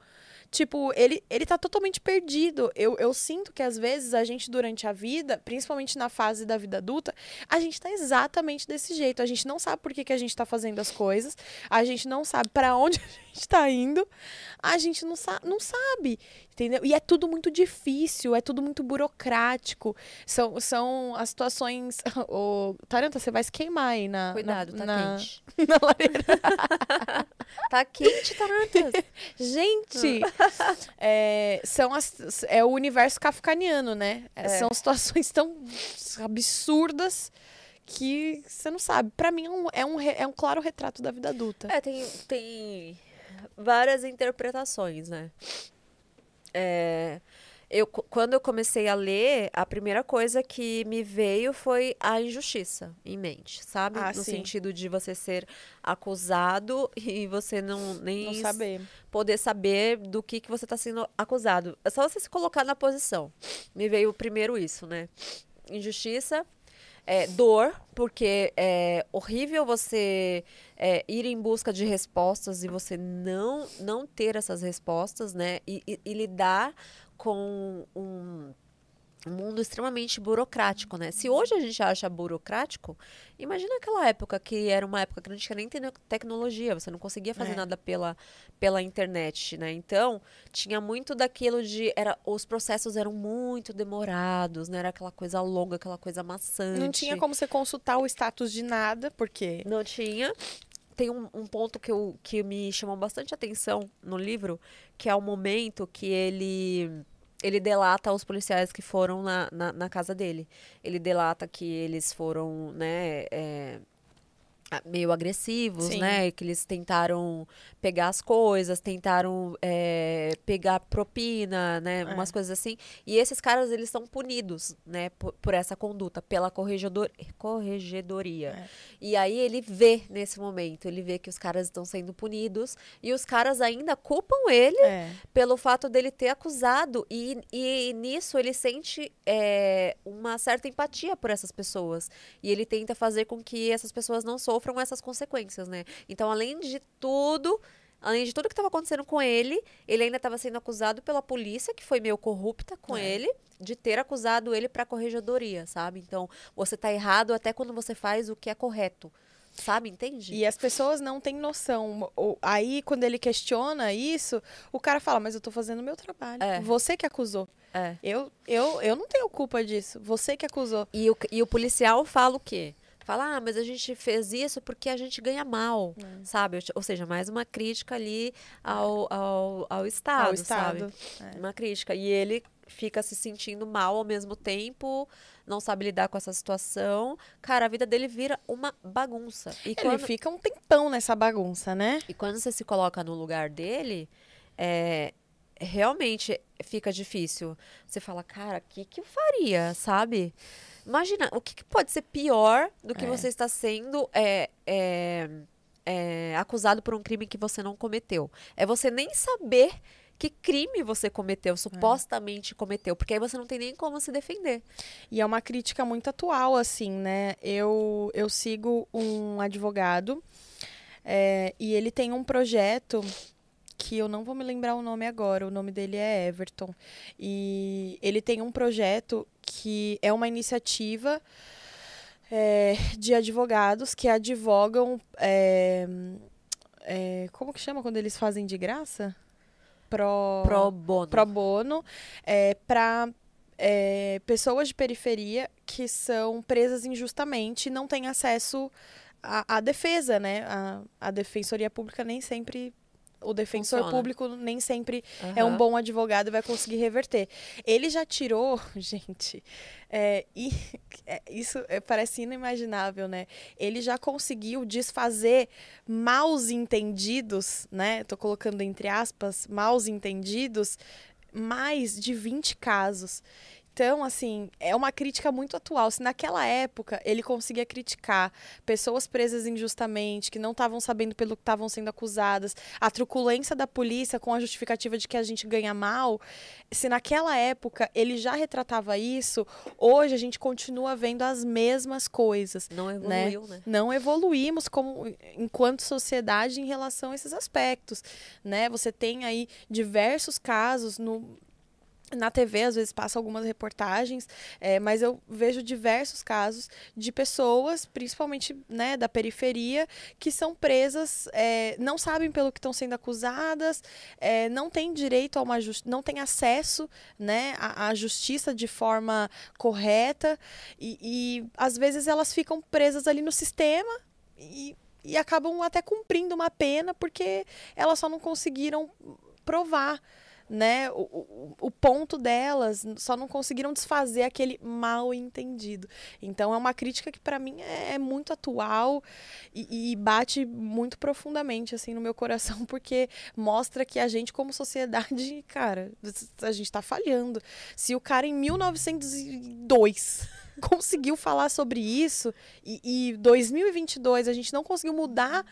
Tipo, ele, ele tá totalmente perdido. Eu, eu sinto que às vezes a gente, durante a vida, principalmente na fase da vida adulta, a gente tá exatamente desse jeito. A gente não sabe por que, que a gente tá fazendo as coisas, a gente não sabe para onde a gente tá indo, a gente não, sa não sabe, entendeu? E é tudo muito difícil, é tudo muito burocrático. São, são as situações. Ô, Taranta, você vai se queimar aí na. Cuidado, na, tá na, quente. na lareira. Tá quente, Tarantas. Gente, é, são as, é o universo kafkaniano, né? É, É. São situações tão absurdas que você não sabe. Pra mim é um, é, um, é um claro retrato da vida adulta. É, tem, tem várias interpretações, né? É, eu, quando eu comecei a ler, a primeira coisa que me veio foi a injustiça em mente, sabe? Ah, no sim. sentido de você ser acusado e você não nem Não saber. poder saber do que, que você está sendo acusado. É só você se colocar na posição. Me veio primeiro isso, né? Injustiça, é, dor, porque é horrível você é, ir em busca de respostas e você não, não ter essas respostas, né? E, e- e lidar com um um mundo extremamente burocrático, né? Se hoje a gente acha burocrático, imagina aquela época que era uma época que não tinha nem tecnologia, você não conseguia fazer É. nada pela, pela internet, né? Então, tinha muito daquilo de era os processos eram muito demorados, né? Era aquela coisa longa, aquela coisa maçante. Não tinha como você consultar o status de nada, porque. Não tinha. Tem um, um ponto que, eu, que me chamou bastante atenção no livro, que é o momento que ele ele delata os policiais que foram na, na, na casa dele. Ele delata que eles foram, né, é, meio agressivos, Sim. né? Que eles tentaram pegar as coisas, tentaram é, pegar propina, né? Umas coisas assim. E esses caras, eles são punidos, né? Por, por essa conduta, pela corregedor, corregedoria. É. E aí ele vê nesse momento, ele vê que os caras estão sendo punidos e os caras ainda culpam ele É. pelo fato dele ter acusado e, e nisso ele sente é, uma certa empatia por essas pessoas e ele tenta fazer com que essas pessoas não sofram essas consequências, né? Então, além de tudo, além de tudo que estava acontecendo com ele, ele ainda estava sendo acusado pela polícia que foi meio corrupta com É. ele de ter acusado ele para corregedoria, sabe? Então, você tá errado até quando você faz o que é correto. Sabe, entende? E as pessoas não têm noção. Aí, quando ele questiona isso, o cara fala, mas eu tô fazendo o meu trabalho. É. Você que acusou. É. Eu, eu, eu não tenho culpa disso. Você que acusou. E o, e o policial fala o quê? Fala, ah, mas a gente fez isso porque a gente ganha mal, É. sabe? Ou seja, mais uma crítica ali ao, ao, ao Estado, Ao Estado. sabe? Uma crítica. E ele fica se sentindo mal ao mesmo tempo, não sabe lidar com essa situação. Cara, a vida dele vira uma bagunça. E Ele quando, fica um tempão nessa bagunça, né? e quando você se coloca no lugar dele, é, realmente fica difícil. Você fala, cara, o que, que eu faria, sabe? Imagina, o que, que pode ser pior do que É. você está sendo é, é, é, acusado por um crime que você não cometeu? É você nem saber que crime você cometeu, supostamente cometeu, porque aí você não tem nem como se defender. E é uma crítica muito atual, assim, né? Eu, eu sigo um advogado é, e ele tem um projeto que eu não vou me lembrar o nome agora, o nome dele é Everton. E ele tem um projeto que é uma iniciativa é, de advogados que advogam. é, é, como que chama quando eles fazem de graça? Pro, Pro bono. pro bono é, para pessoas de periferia que são presas injustamente e não têm acesso à, à defesa, né? A, a defensoria pública nem sempre. O defensor Funciona. público nem sempre é um bom advogado e vai conseguir reverter. Ele já tirou, gente, é, e é, isso é, parece inimaginável, né? Ele já conseguiu desfazer maus entendidos, né? Tô colocando entre aspas, maus entendidos, mais de 20 casos. Então, assim, é uma crítica muito atual. Se naquela época ele conseguia criticar pessoas presas injustamente, que não estavam sabendo pelo que estavam sendo acusadas, a truculência da polícia com a justificativa de que a gente ganha mal, se naquela época ele já retratava isso, hoje a gente continua vendo as mesmas coisas. Não evoluiu, né? Não evoluímos como enquanto sociedade em relação a esses aspectos, né? Você tem aí diversos casos no na TV, às vezes, passa algumas reportagens, é, mas eu vejo diversos casos de pessoas, principalmente né, da periferia, que são presas, é, não sabem pelo que estão sendo acusadas, é, não têm direito a uma justiça, não têm acesso né, à, à, justiça de forma correta, e, e às vezes elas ficam presas ali no sistema e, e acabam até cumprindo uma pena porque elas só não conseguiram provar né, o, o, ponto delas, só não conseguiram desfazer aquele mal entendido. Então é uma crítica que para mim é, é, muito atual e, e, bate muito profundamente assim no meu coração, porque mostra que a gente como sociedade, cara, a gente está falhando. Se o cara em 1902 conseguiu falar sobre isso e, e 2022 a gente não conseguiu mudar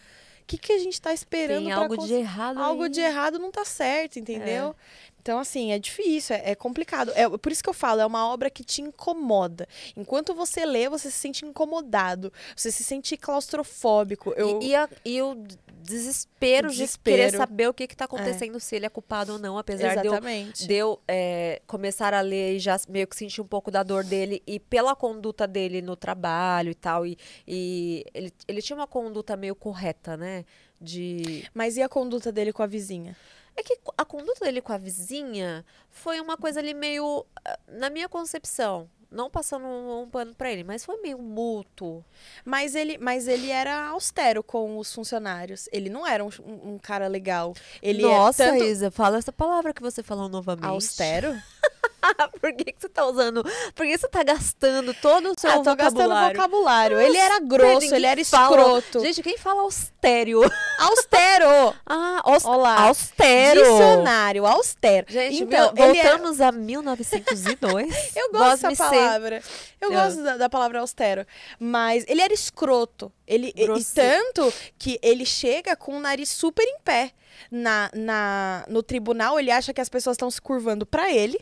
que, que a gente está esperando? Tem algo de errado. Algo aí. de errado não tá certo, entendeu? É. Então, assim, é difícil, é, é, complicado. É, por isso que eu falo, é uma obra que te incomoda. Enquanto você lê, você se sente incomodado, você se sente claustrofóbico. Eu... E, e, a, e o desespero, desespero, de querer saber o que está acontecendo, é. se ele é culpado ou não, apesar Exatamente. de eu, de eu é, começar a ler e já meio que sentir um pouco da dor dele e pela conduta dele no trabalho e tal. E, e ele, ele tinha uma conduta meio correta, né? De... Mas e a conduta dele com a vizinha? É que a conduta dele com a vizinha foi uma coisa ali meio. Na minha concepção, não passando um, um pano para ele, mas foi meio mútuo. Mas ele, mas ele era austero com os funcionários. Ele não era um, um cara legal. Ele Nossa, tanto... Isa, fala essa palavra que você falou novamente. Austero? Por que, que você tá usando? Por que você tá gastando todo o seu ah, tô vocabulário? gastando vocabulário. Ele era grosso, ele era escroto. Gente, quem fala austério? Austero! ah, aus... Olá. austero. Dicionário, austero. Gente, então, meu, voltamos a 1902. Eu gosto dessa palavra. Eu, Eu gosto da, da, palavra austero. Mas ele era escroto. Ele, e, e tanto que ele chega com o nariz super em pé. Na, na, no tribunal, ele acha que as pessoas estão se curvando para ele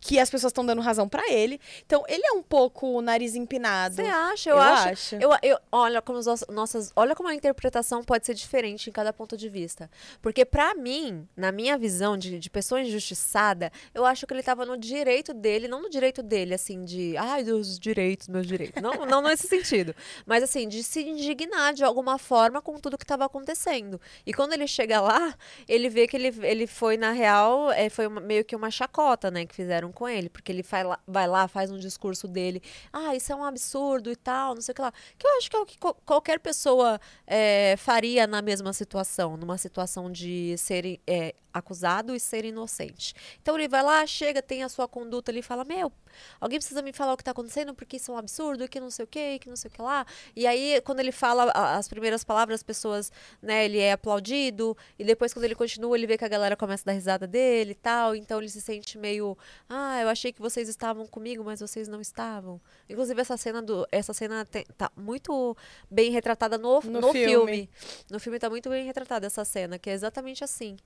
que as pessoas estão dando razão para ele. Então, ele é um pouco nariz empinado. Você acha? Eu, eu acho. acho. Eu, eu, olha como as nossas, olha como a interpretação pode ser diferente em cada ponto de vista. Porque para mim, na minha visão de, de pessoa injustiçada, eu acho que ele tava no direito dele, não no direito dele assim de, ai, dos direitos, meus direitos. Não, não nesse sentido, mas assim, de se indignar de alguma forma com tudo que estava acontecendo. E quando ele chega lá, ele vê que ele, ele foi na real, é, foi uma, meio que uma chacota, né, que fizeram com ele, porque ele vai lá, vai lá, faz um discurso dele, ah, isso é um absurdo e tal, não sei o que lá. Que eu acho que é o que qualquer pessoa é, faria na mesma situação, numa situação de ser é, acusado e ser inocente. Então ele vai lá, chega, tem a sua conduta ali e fala: Meu, alguém precisa me falar o que está acontecendo porque isso é um absurdo, que não sei o que, que não sei o que lá. E aí, quando ele fala as primeiras palavras, as pessoas, né, ele é aplaudido, e depois, quando ele continua, ele vê que a galera começa a dar risada dele e tal. Então ele se sente meio: Ah, eu achei que vocês estavam comigo, mas vocês não estavam. Inclusive, essa cena do. Essa cena tem, tá muito bem retratada no, no, no filme. filme. No filme tá muito bem retratada essa cena, que é exatamente assim.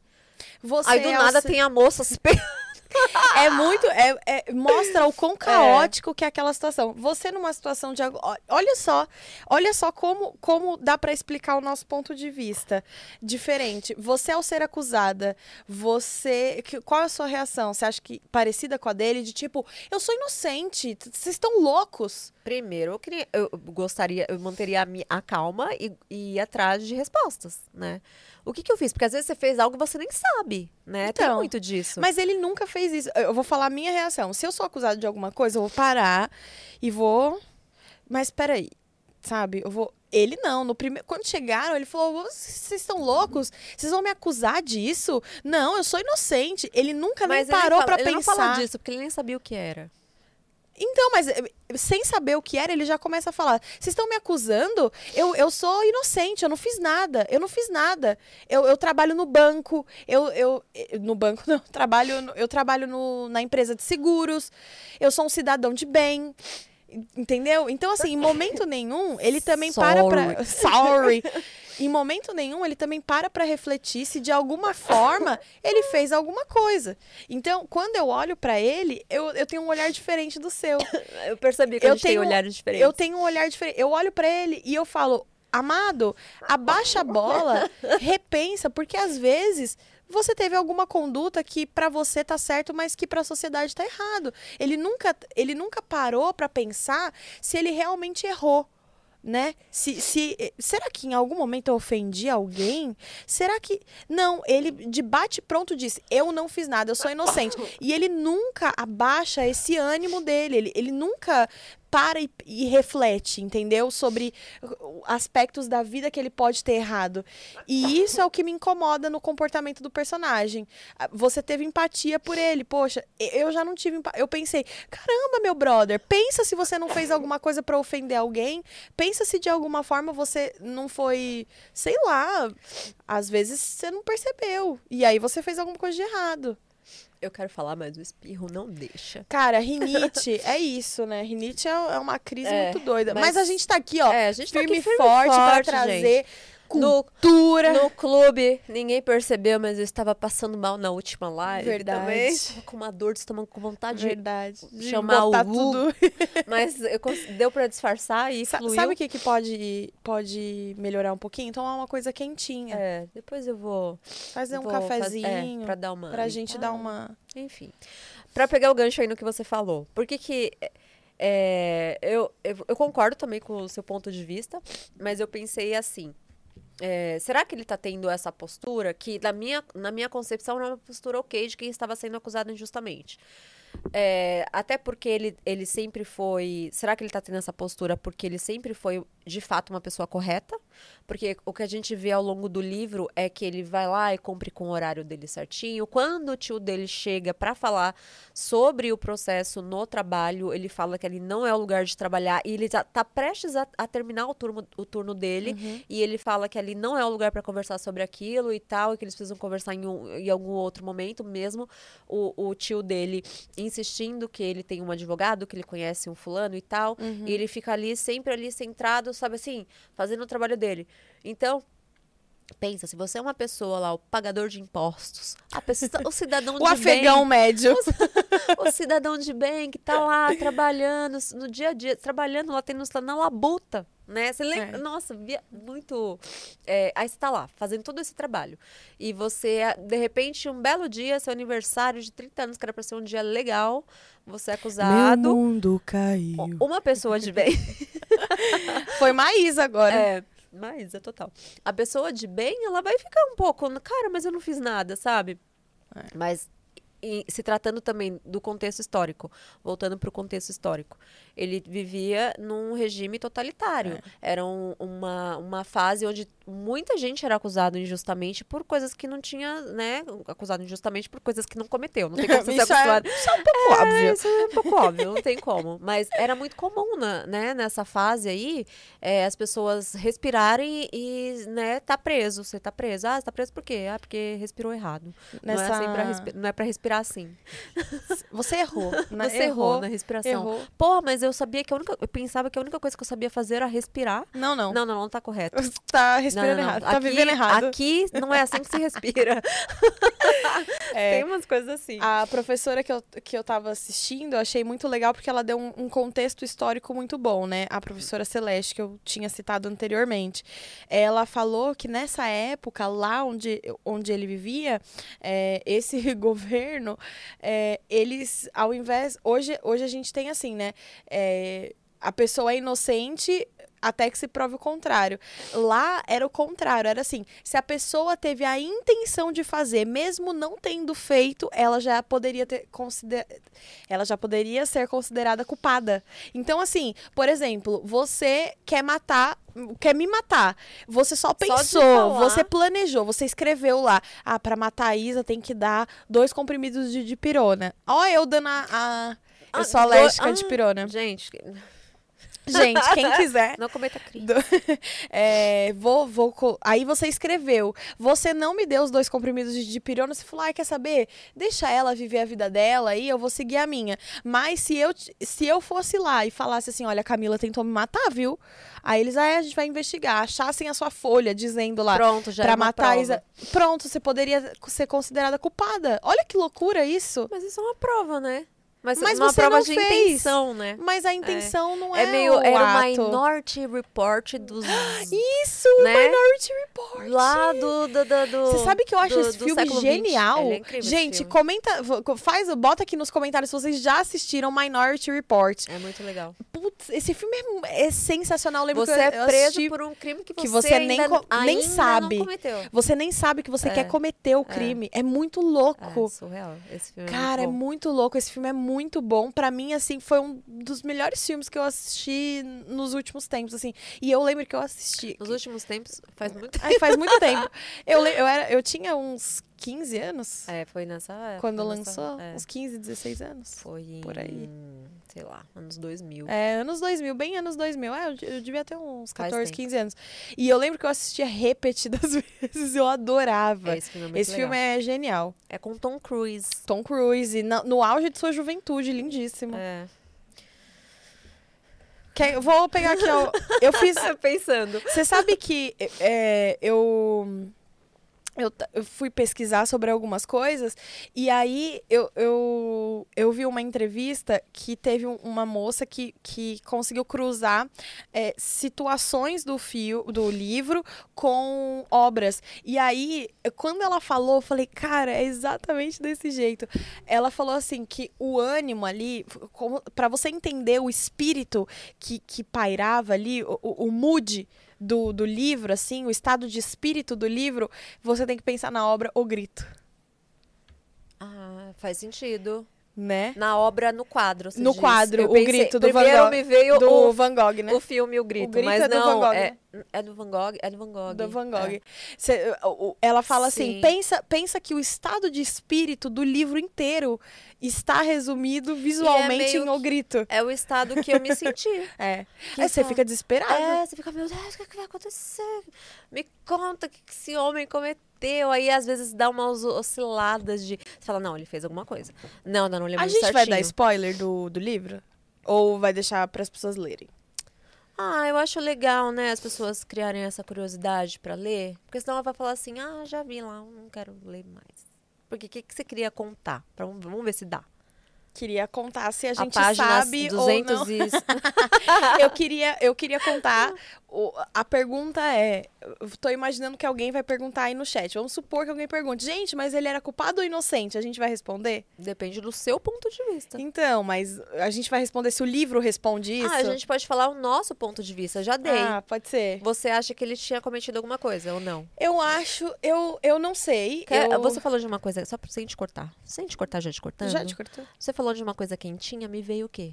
Você Aí do é nada tem a moça se é muito. É, é, mostra o quão é. caótico é. que é aquela situação. Você numa situação de. Olha só. Olha só como, como dá para explicar o nosso ponto de vista. Diferente. Você, ao ser acusada, você. Qual é a sua reação? Você acha que parecida com a dele? De tipo, eu sou inocente. Vocês estão loucos. Primeiro, eu, queria, eu gostaria, eu manteria a, a calma e, e ir atrás de respostas, né? O que, que eu fiz? Porque às vezes você fez algo e você nem sabe, né? Então, Tem muito disso. Mas ele nunca fez isso. Eu vou falar a minha reação. Se eu sou acusado de alguma coisa, eu vou parar e vou. Mas peraí, sabe? Eu vou. Ele não. No primeiro, quando chegaram, ele falou: vocês estão loucos? Vocês vão me acusar disso? Não, eu sou inocente. Ele nunca Mas nem parou para pensar. Ele não falou disso porque ele nem sabia o que era. Então, mas eh, sem saber o que era, ele já começa a falar: vocês estão me acusando? Eu, eu sou inocente, eu não fiz nada, eu não fiz nada. Eu, eu trabalho no banco, eu, eu. eh, No banco, não, trabalho, eu trabalho no, na empresa de seguros, eu sou um cidadão de bem. Entendeu? Então, assim, em momento nenhum, ele também para pra. Sorry. Em momento nenhum, ele também para pra refletir se de alguma forma ele fez alguma coisa. Então, quando eu olho pra ele, eu, eu tenho um olhar diferente do seu. Eu percebi que Eu a gente tem tenho- olhares diferentes. Eu tenho um olhar diferente. Eu olho pra ele e eu falo, amado, abaixa a bola, repensa, porque às vezes você teve alguma conduta que pra você tá certo, mas que pra sociedade tá errado. Ele nunca, ele nunca parou pra pensar se ele realmente errou. Né? Se, se, será que em algum momento eu ofendi alguém? Será que. Não, ele de bate pronto disse: Eu não fiz nada, eu sou inocente. E ele nunca abaixa esse ânimo dele. Ele, ele nunca para e, e reflete, entendeu? Sobre aspectos da vida que ele pode ter errado. E isso é o que me incomoda no comportamento do personagem. Ah, Você teve empatia por ele. Poxa, eu já não tive empatia. Eu pensei, caramba, meu brother, pensa se você não fez alguma coisa pra ofender alguém. Pensa se de alguma forma você não foi, sei lá, às vezes você não percebeu. E aí você fez alguma coisa de errado. Eu quero falar, mas o espirro não deixa. Cara, rinite é isso, né? Rinite é é uma crise É, muito doida. Mas, mas- a gente tá aqui, ó, é, a gente tá firme, aqui e firme e forte, pra forte, trazer No- cultura. No clube, ninguém percebeu, mas eu estava passando mal na última live Verdade. também. Estava com uma dor de estômago, com vontade de... Verdade. De chamar o tudo. Mas eu deu pra disfarçar e Sa- fluiu. Sabe o que, que pode, pode melhorar um pouquinho? Tomar uma coisa quentinha. É, depois eu vou... Fazer um vou faz- cafezinho. é, pra dar uma... Pra gente dar Ah, uma. Enfim. Pra pegar o gancho aí no que você falou. Por que que... é, eu, eu, eu concordo também com o seu ponto de vista, mas eu pensei assim... é, será que ele tá tendo essa postura que, na minha, na minha concepção, era uma postura ok de quem estava sendo acusado injustamente? É, até porque ele, ele sempre foi. Será que ele tá tendo essa postura porque ele sempre foi, de fato, uma pessoa correta? Porque o que a gente vê ao longo do livro é que ele vai lá e cumpre com o horário dele certinho. Quando o tio dele chega pra falar sobre o processo no trabalho, ele fala que ali não é o lugar de trabalhar e ele já tá prestes a, a terminar o turno, o turno dele. Uhum. E ele fala que ali não é o lugar pra conversar sobre aquilo e tal, e que eles precisam conversar em, um- em algum outro momento, mesmo o, o tio dele insistindo que ele tem um advogado, que ele conhece um fulano e tal. Uhum. E ele fica ali, sempre ali centrado, sabe assim, fazendo o trabalho dele. Então. Pensa, se você é uma pessoa lá, o pagador de impostos, a pessoa, o cidadão O de afegão médio. bem, o cidadão de bem que tá lá trabalhando no dia a dia, trabalhando lá, tendo na labuta, né? Você lembra? É. Nossa, via muito. é, aí você tá lá, fazendo todo esse trabalho. E você, de repente, um belo dia, seu aniversário de 30 anos, que era pra ser um dia legal, você é acusado. mundo caiu. Uma pessoa de bem. Foi Maísa agora. É, mas é total. A pessoa de bem, ela vai ficar um pouco, cara, mas eu não fiz nada, sabe? É. Mas e se tratando também do contexto histórico, voltando para o contexto histórico, ele vivia num regime totalitário. Era um- uma, uma fase onde muita gente era acusado injustamente por coisas que não tinha, né? Acusado injustamente por coisas que não cometeu. Não tem como você ser Isso é-. Isso é um pouco É, óbvio. Isso é um pouco óbvio, não tem como. Mas era muito comum, na- né, nessa fase aí, é, as pessoas respirarem e, né, tá preso. Você tá preso. Ah, você tá preso por quê? Ah, porque respirou errado. Não, é Nessa... assim pra respi- não é pra respirar assim. Você errou. né? Você errou, na respiração. Errou. Pô, mas eu sabia que a única. Eu pensava que a única coisa que eu sabia fazer era respirar. Não, não. Não, não, não tá correto. Tá respirando Não, não, não. errado. Tá Aqui- vivendo errado. Aqui não é assim que se respira. É. Tem umas coisas assim. A professora que eu, que eu tava assistindo, eu achei muito legal porque ela deu um, um contexto histórico muito bom, né? A professora Celeste, que eu tinha citado anteriormente. Ela falou que nessa época, lá onde, onde ele vivia, é, esse governo, é, eles, ao invés. Hoje, hoje a gente tem assim, né? É, a pessoa é inocente até que se prove o contrário. Lá era o contrário, era assim, se a pessoa teve a intenção de fazer, mesmo não tendo feito, ela já poderia ter consider... ela já poderia ser considerada culpada. Então assim, por exemplo, você quer matar quer me matar. Você só pensou, falar. você planejou, você escreveu lá. Ah, pra matar a Isa tem que dar dois comprimidos de dipirona. Ó, eu dando a, a- Ah, eu sou do- alérgica ah, de pirona. Gente, Gente, quem quiser. não cometa crime. Do- é, vou, vou, aí você escreveu. Você não me deu os dois comprimidos de dipirona. Você falou, ai, quer saber? Deixa ela viver a vida dela aí, eu vou seguir a minha. Mas se eu, se eu fosse lá e falasse assim, olha, a Camila tentou me matar, viu? Aí eles, ah, a gente vai investigar. Achassem a sua folha dizendo lá. Pronto, já pra é uma matar. Isa. Pronto, você poderia ser considerada culpada. Olha que loucura isso. Mas isso é uma prova, né? Mas, Mas uma você prova não de fez. intenção, né? Mas a intenção não é, É meio. o Era o. Minority Report dos. Isso, né? Minority Report. Lá do. do, do, do Você sabe que eu acho do- esse filme genial? É Gente, comenta, faz, bota aqui nos comentários se vocês já assistiram Minority Report. É muito legal. Putz, esse filme é, é sensacional. Eu lembro Você que eu, é preso por um crime que você, que você nem ainda, nem ainda sabe. Não cometeu. Você nem sabe que você É. quer cometer o crime. É, muito louco. É surreal. Esse filme Cara, é é muito louco. Esse filme é muito bom. Pra mim, assim, foi um dos melhores filmes que eu assisti nos últimos tempos, assim. E eu lembro que eu assisti. Nos últimos tempos, faz muito Ai, faz muito tempo. Eu, eu, era, eu tinha uns 15 anos É, foi nessa época. quando nessa- lançou. É, Uns 15, 16 anos. foi por aí. sei lá, anos 2000. É, anos 2000, bem anos 2000. É, eu, eu devia ter uns Faz 14, tempo. 15 anos. E eu lembro que eu assistia repetidas vezes, eu adorava. É, esse filme é Esse filme é genial. É com Tom Cruise. Tom Cruise, na- no auge de sua juventude, lindíssimo. É. Quer- vou pegar aqui, ó. Eu fiz. Pensando. Você sabe que é, eu, eu. Eu fui pesquisar sobre algumas coisas e aí eu, eu, eu vi uma entrevista que teve um- uma moça que, que conseguiu cruzar é, situações do fio do livro com obras. E aí, quando ela falou, eu falei, cara, é exatamente desse jeito. Ela falou assim que o ânimo ali, para você entender o espírito que, que pairava ali, o, o mood do, do livro, assim, o estado de espírito do livro, você tem que pensar na obra O Grito, Ah, faz sentido. né? Na obra, no quadro. No diz. quadro, Eu o pensei- grito do Van Primeiro Gogh. me veio Do o, Van Gogh, né? o filme O Grito, Grito mas é do não, Van Gogh, é, né? É do Van Gogh, é do Van Gogh. Do Van É. Gogh. Cê- o- o- ela fala assim: Sim. pensa, pensa que o estado de espírito do livro inteiro está resumido visualmente meio em O Grito. É o estado que eu me senti. É. Que Aí você fala- fica desesperado. É, você fica, meu Deus, o que, é que vai acontecer? Me conta o que, que esse homem cometeu. Aí, às vezes, dá umas osciladas de... Você fala, não, ele fez alguma coisa. Não, não, não lembro A gente vai certinho. dar spoiler do, do livro? Ou vai deixar para as pessoas lerem? Ah, eu acho legal, né, as pessoas criarem essa curiosidade pra ler. Porque senão ela vai falar assim, ah, já vi lá, não quero ler mais. Porque o que, que você queria contar? Pra, vamos ver se dá. Queria contar se a A, gente página sabe 200 ou não. eu queria, eu queria contar. o- a pergunta é: tô imaginando que alguém vai perguntar aí no chat. Vamos supor que alguém pergunte, gente, mas ele era culpado ou inocente? A gente vai responder? Depende do seu ponto de vista. Então, mas a gente vai responder se o livro responde isso? Ah, a gente pode falar o nosso ponto de vista. Já dei. Ah, pode ser. Você acha que ele tinha cometido alguma coisa ou não? Eu acho, eu, eu não sei. Quer- eu... Você falou de uma coisa, só pra sem te cortar. Sem te cortar, já te cortando? Já te cortou? Você falou de uma coisa quentinha, me veio o quê?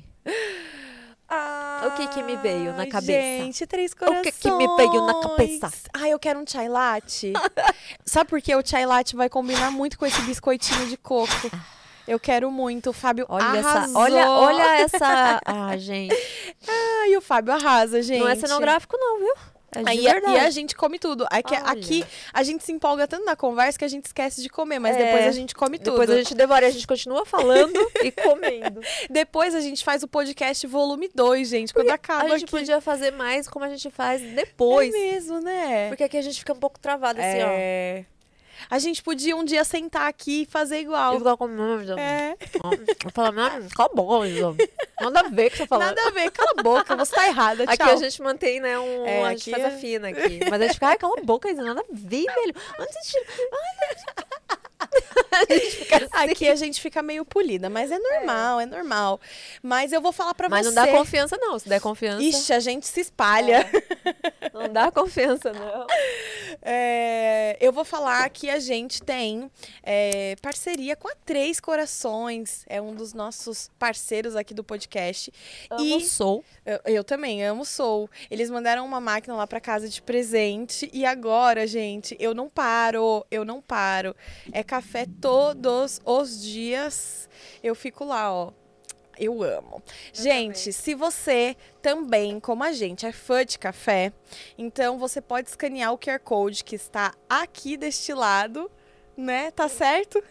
Ah, O que que me veio na cabeça? Gente, três O corações. que que me veio na cabeça? Ah, eu quero um chai latte. Sabe por quê? O chai latte vai combinar muito com esse biscoitinho de coco. Eu quero muito. O Fábio Olha arrasou. essa, olha, olha essa. Ah, gente. Ai, o Fábio arrasa, gente. Não é cenográfico, não, viu? É de Aí, a- e a gente come tudo. Aqui, Olha. aqui a gente se empolga tanto na conversa que a gente esquece de comer, mas É. depois a gente come tudo. Depois a gente devora, a gente continua falando e comendo. Depois a gente faz o podcast volume 2, gente, quando acaba A gente aqui. podia fazer mais como a gente faz depois. É mesmo, né? Porque aqui a gente fica um pouco travado, assim, ó. É. A gente podia um dia sentar aqui e fazer igual. Igual com mano. É. Eu falo, mano, cala a boca, Isa. Nada a ver com o que você tá falando. Nada a ver, cala a boca, você tá errada, tchau. Aqui a gente mantém, né, um... É, a gente aqui faz é- a fina aqui. Mas a gente fica, ai, cala a boca, Isa, nada a ver, velho. Antes de... a assim. Aqui a gente fica meio polida, mas é normal, é, normal. Mas eu vou falar pra Mas você. não dá confiança, não. Se der confiança, Ixi, a gente se espalha. não dá confiança, não. É, eu vou falar que a gente tem é, parceria com a Três Corações. É um dos nossos parceiros aqui do podcast. Amo E- sou. Eu, eu também amo Soul. Eles mandaram uma máquina lá pra casa de presente. E agora, gente, eu não paro. Eu não paro. É café todos os dias. Eu fico lá, ó. Eu amo. gente, se você também, como a gente, é fã de café, então você pode escanear o QR Code que está aqui deste lado, né? Tá certo?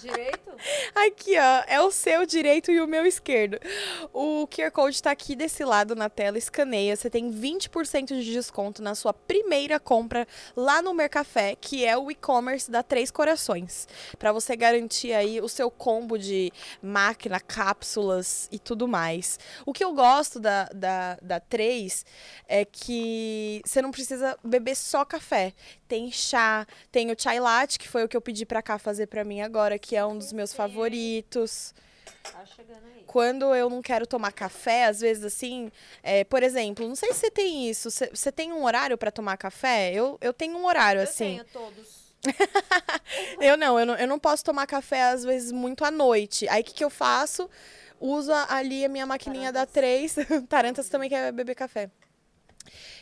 Direito? Aqui, ó, é o seu direito e o meu esquerdo. O QR Code está aqui desse lado na tela, escaneia. Você tem 20% de desconto na sua primeira compra lá no Mercafé, que é o e-commerce da Três Corações. Para você garantir aí o seu combo de máquina, cápsulas e tudo mais. O que eu gosto da, da, da Três é que você não precisa beber só café. Tem chá, tem o chai latte, que foi o que eu pedi para cá fazer para mim agora, que é um dos meus favoritos. Tá chegando aí. Quando eu não quero tomar café, às vezes assim, é, por exemplo, não sei se você tem isso, você tem um horário para tomar café? Eu, eu tenho um horário, Eu assim. tenho todos. Eu não, eu não, eu não posso tomar café às vezes muito à noite. Aí o que, que eu faço? Uso ali a minha maquininha da Tarantas. 3. Tarantas também quer beber café.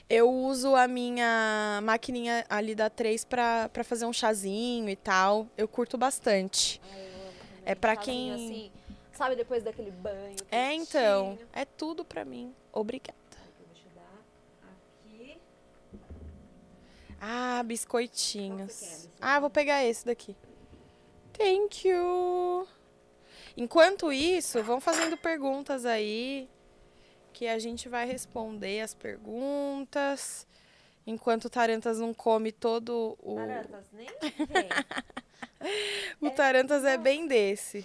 Eu uso a minha maquininha ali da 3 pra, pra fazer um chazinho e tal. Eu curto bastante. Ai, eu. É pra Chazinho quem- Assim, sabe, depois daquele banho. É, então. É tudo pra mim. Obrigada. Aqui. Ah, biscoitinhos. Quer, biscoitinho? Ah, vou pegar esse daqui. Thank you. Enquanto isso, vão fazendo perguntas aí que a gente vai responder as perguntas. Enquanto o Tarantas não come todo o. Tarantas, nem. O Tarantas é bem desse.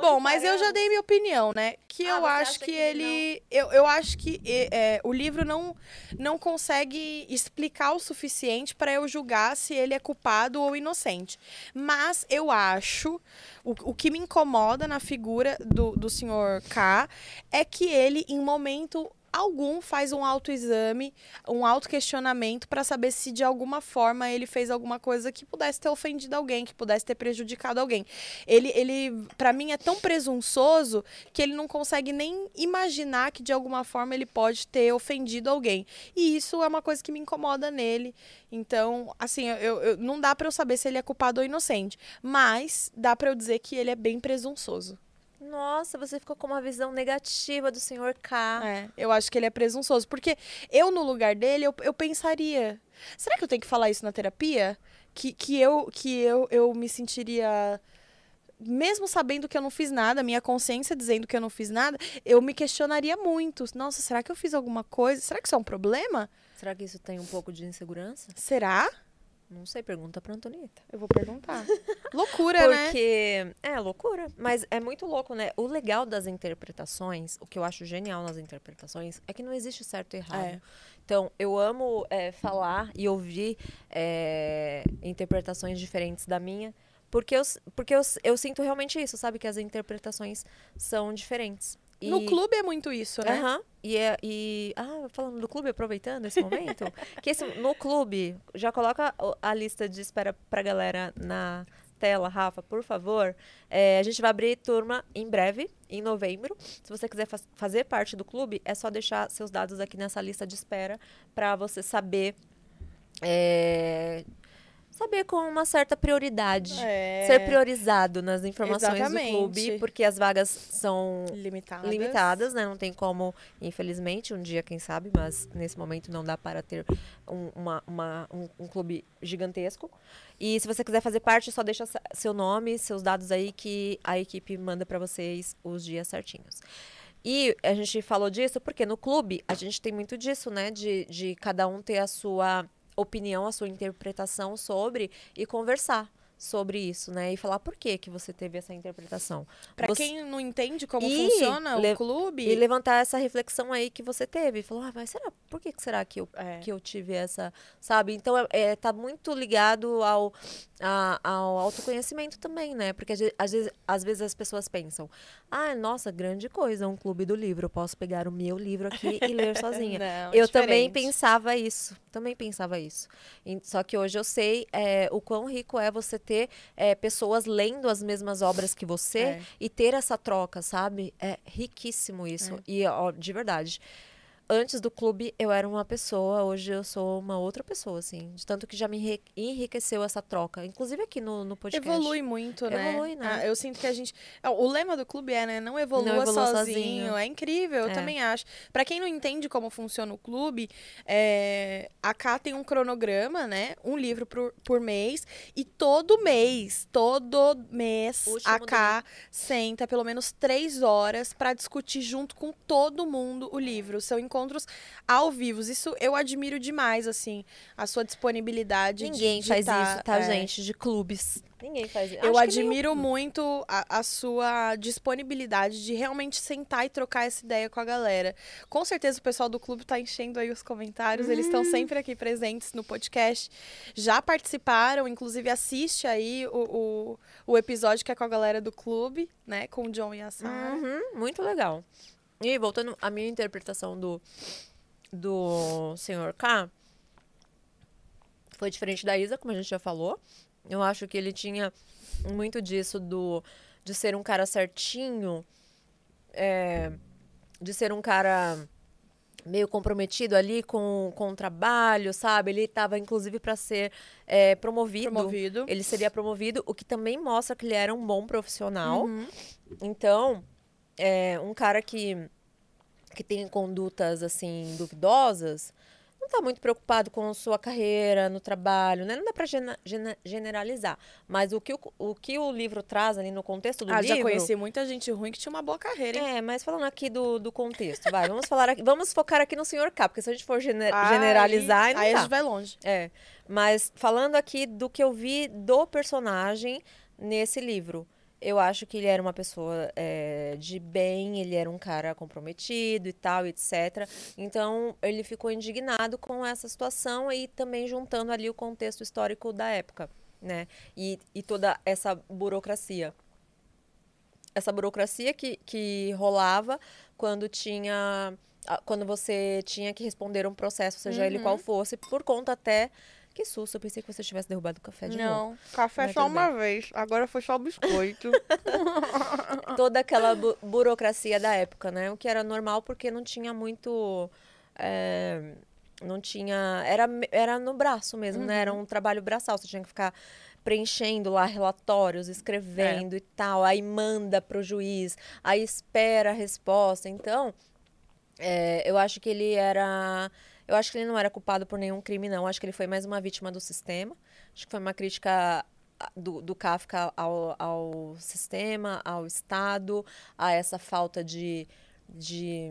Bom, mas eu já dei minha opinião, né? Que Ah, eu acho que, que ele. Eu, eu acho que é, o livro não, não consegue explicar o suficiente para eu julgar se ele é culpado ou inocente. Mas eu acho. O, o que me incomoda na figura do, do senhor K é que ele, em momento algum, faz um autoexame, um autoquestionamento para saber se de alguma forma ele fez alguma coisa que pudesse ter ofendido alguém, que pudesse ter prejudicado alguém. Ele, ele para mim, é tão presunçoso que ele não consegue nem imaginar que de alguma forma ele pode ter ofendido alguém. E isso é uma coisa que me incomoda nele. Então, assim, eu, eu- não dá para eu saber se ele é culpado ou inocente, mas dá para eu dizer que ele é bem presunçoso. Nossa, você ficou com uma visão negativa do senhor K. É, eu acho que ele é presunçoso. Porque eu, no lugar dele, eu, eu pensaria. Será que eu tenho que falar isso na terapia? Que, que, eu, que eu, eu me sentiria. Mesmo sabendo que eu não fiz nada, minha consciência dizendo que eu não fiz nada, eu me questionaria muito. Nossa, será que eu fiz alguma coisa? Será que isso é um problema? Será que isso tem um pouco de insegurança? Será? Não sei, pergunta pra Antonieta. Eu vou perguntar. Loucura, né? Porque é loucura, mas é muito louco, né? O legal das interpretações, o que eu acho genial nas interpretações, é que não existe certo e errado. É. Então, eu amo é, falar e ouvir é, interpretações diferentes da minha, porque, eu, porque eu, eu sinto realmente isso, sabe? Que as interpretações são diferentes. E- No clube é muito isso, né? Aham. E, é- e. Ah, falando do clube, aproveitando esse momento. que esse, no clube, já coloca a lista de espera pra galera na tela, Rafa, por favor. É, a gente vai abrir turma em breve, em novembro. Se você quiser faz- fazer parte do clube, é só deixar seus dados aqui nessa lista de espera pra você saber. é, saber com uma certa prioridade. É. Ser priorizado nas informações Exatamente. do clube, porque as vagas são Limitadas. limitadas, né? Não tem como, infelizmente, um dia, quem sabe, mas nesse momento não dá para ter um, uma, uma- um, um clube gigantesco. E se você quiser fazer parte, só deixa seu nome, seus dados aí que a equipe manda para vocês os dias certinhos. E a gente falou disso porque no clube a gente tem muito disso, né? De, de cada um ter a sua opinião, a sua interpretação sobre e conversar sobre isso, né? E falar por que que você teve essa interpretação. Pra Você- quem não entende como E funciona o clube. e levantar essa reflexão aí que você teve. Falou, ah, mas será, por que que será que eu, É. que eu tive essa, sabe? Então, é, é, tá muito ligado ao, a- ao autoconhecimento também, né? Porque às ve- às vezes, às vezes as pessoas pensam, ah, nossa, grande coisa, um clube do livro. Eu posso pegar o meu livro aqui e ler sozinha. Não, é eu também diferente. pensava isso. Também pensava isso. Só que hoje eu sei é, o quão rico é você ter é, pessoas lendo as mesmas obras que você É. e ter essa troca, sabe? É riquíssimo isso. E, ó, de verdade. Antes do clube eu era uma pessoa, hoje eu sou uma outra pessoa, assim. De tanto que já me enri- enriqueceu essa troca. Inclusive aqui no, no podcast. Evolui muito, né? Evolui, né? Ah, eu sinto que a gente. Ah, O lema do clube é, né? Não evolua, Não evolua sozinho. sozinho. É incrível, eu É. também acho. Pra quem não entende como funciona o clube, é, a Cá tem um cronograma, né? Um livro por, por mês. E todo mês, todo mês, Último a Cá senta pelo menos três horas pra discutir junto com todo mundo o livro. São encontros ao vivo. Isso eu admiro demais, assim, a sua disponibilidade. de- Ninguém de faz tá- isso, tá, é. gente? De clubes. Ninguém faz isso. Eu Acho que nem admiro muito a, a sua disponibilidade de realmente sentar e trocar essa ideia com a galera. Com certeza o pessoal do clube tá enchendo aí os comentários, eles Hum. estão sempre aqui presentes no podcast. Já participaram, inclusive assiste aí o, o, o episódio que é com a galera do clube, né? Com o John e a Sarah. Uhum, muito legal. E voltando à minha interpretação do, do Sr. K, foi diferente da Isa, como a gente já falou. Eu acho que ele tinha muito disso do de ser um cara certinho, é, de ser um cara meio comprometido ali com, com o trabalho, sabe? Ele estava, inclusive, para ser é, promovido. Promovido. Ele seria promovido, o que também mostra que ele era um bom profissional. Uhum. Então, é, um cara que, que tem condutas, assim, duvidosas, não tá muito preocupado com sua carreira no trabalho, né? Não dá gena- generalizar. Mas o que o, o que o livro traz ali no contexto do Ah, livro... já conheci muita gente ruim que tinha uma boa carreira, hein? É, mas falando aqui do, do contexto, vai, vamos falar aqui, vamos focar aqui no Sr. K, porque se a gente for gene- Aí- generalizar, aí não aí a dá. gente vai longe. É, mas falando aqui do que eu vi do personagem nesse livro. Eu acho que ele era uma pessoa é, de bem, ele era um cara comprometido e tal, etc. Então, ele ficou indignado com essa situação e também juntando ali o contexto histórico da época, né? E, e toda essa burocracia. Essa burocracia que, que rolava quando tinha... Quando você tinha que responder um processo, seja ele Uhum. qual fosse, por conta até... Que susto, eu pensei que você tivesse derrubado o café de novo. Não, café só uma vez. Agora foi só biscoito. toda aquela bu- burocracia da época, né? O que era normal porque não tinha muito. é, não tinha. Era, era no braço mesmo, né? Era um trabalho braçal. Você tinha que ficar preenchendo lá relatórios, escrevendo e tal. Aí manda pro juiz, aí espera a resposta. Então, é, eu acho que ele era. Eu acho que ele não era culpado por nenhum crime, não. Acho que ele foi mais uma vítima do sistema. Acho que foi uma crítica a- do, do Kafka ao, ao sistema, ao Estado, a essa falta de, de,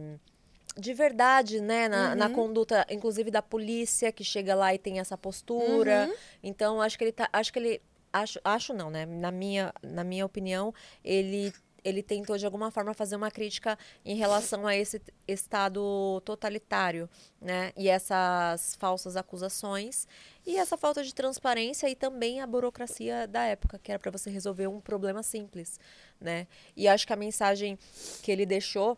de verdade, né? Na, na Uhum. conduta, inclusive da polícia, que chega lá e tem essa postura. Uhum. Então, acho que ele tá. Acho que ele. Acho, acho não, né? Na minha, na minha opinião, ele, ele tentou, de alguma forma, fazer uma crítica em relação a esse Estado totalitário, né? E essas falsas acusações. E essa falta de transparência e também a burocracia da época, que era para você resolver um problema simples, né? E acho que a mensagem que ele deixou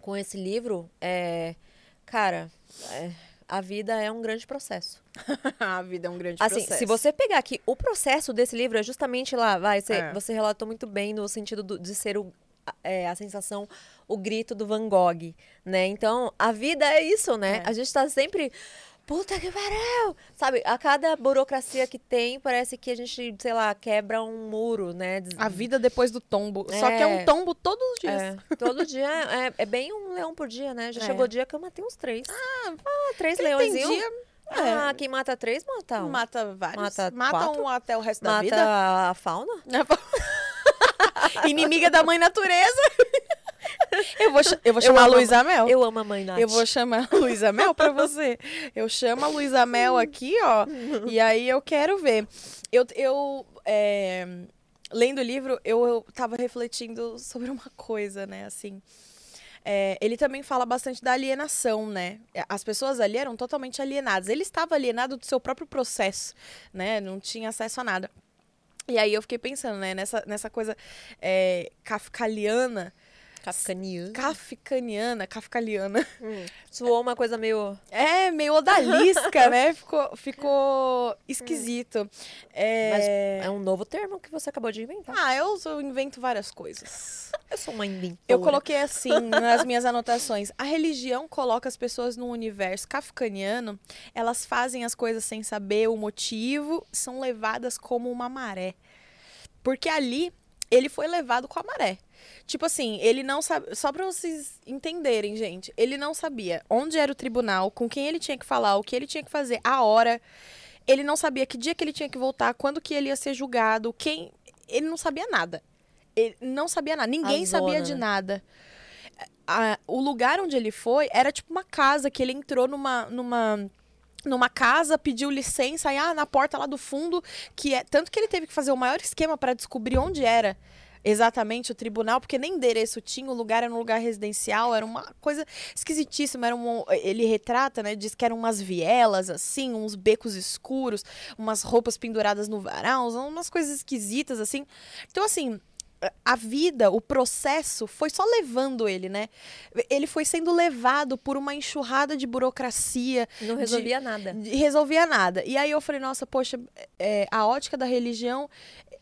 com esse livro é, cara, é, a vida é um grande processo. a vida é um grande Assim, processo. se você pegar aqui, o processo desse livro é justamente lá, vai, você, É. você relatou muito bem no sentido do- de ser o, a- é, a sensação, o grito do Van Gogh, né? Então, a vida é isso, né? É. A gente tá sempre, puta que pariu! Sabe, a cada burocracia que tem, parece que a gente, sei lá, quebra um muro, né? Des- A vida depois do tombo. Só que é um É. tombo todos os dias. É, todo dia é, é bem um leão por dia, né? Já É. chegou o dia que eu matei uns três. Ah, três Quem tem leõezinhos. dia, Ah, quem mata três, mata um. mata vários. Mata Mata um até o resto da Mata vida. a fauna? Inimiga da mãe natureza. eu vou, eu vou chamar a amo a Luísa Mel. Eu amo a mãe Nath. Eu vou chamar a Luísa Mel pra você. Eu chamo a Luísa Mel aqui, ó. e aí eu quero ver. Eu, eu é, lendo o livro, eu, eu tava refletindo sobre uma coisa, né? Assim. É, ele também fala bastante da alienação, né? As pessoas ali eram totalmente alienadas. Ele estava alienado do seu próprio processo, né? Não tinha acesso a nada. E aí eu fiquei pensando, né? Nessa, nessa coisa é, kafkaliana Kafkaniano. Kafkaniana, kafkaliana. Soou uma coisa meio. É, meio odalisca, né? Ficou, ficou esquisito. É... É um novo termo que você acabou de inventar. Ah, eu, eu invento várias coisas. Eu sou uma inventora. Eu coloquei assim nas minhas anotações. A religião coloca as pessoas num universo kafkaniano. Elas fazem as coisas sem saber o motivo, são levadas como uma maré. Porque ali ele foi levado com a maré. Tipo assim, ele não sabe. Só pra vocês entenderem, gente. Ele não sabia onde era o tribunal, com quem ele tinha que falar, o que ele tinha que fazer, a hora. Ele não sabia que dia que ele tinha que voltar, quando que ele ia ser julgado, quem. Ele não sabia nada. Ele não sabia nada. Ninguém sabia de né? nada. A- o lugar onde ele foi era tipo uma casa que ele entrou numa. numa numa casa, pediu licença, aí ah, na porta lá do fundo, que é tanto que ele teve que fazer o maior esquema para descobrir onde era exatamente o tribunal, porque nem endereço tinha, o lugar era um lugar residencial, era uma coisa esquisitíssima, era um, ele retrata, né, diz que eram umas vielas assim, uns becos escuros, umas roupas penduradas no varal, umas coisas esquisitas assim. Então assim, a vida, o processo foi só levando ele, né? Ele foi sendo levado por uma enxurrada de burocracia, Não resolvia nada. de- resolvia nada. E aí eu falei, nossa, poxa, é, a ótica da religião,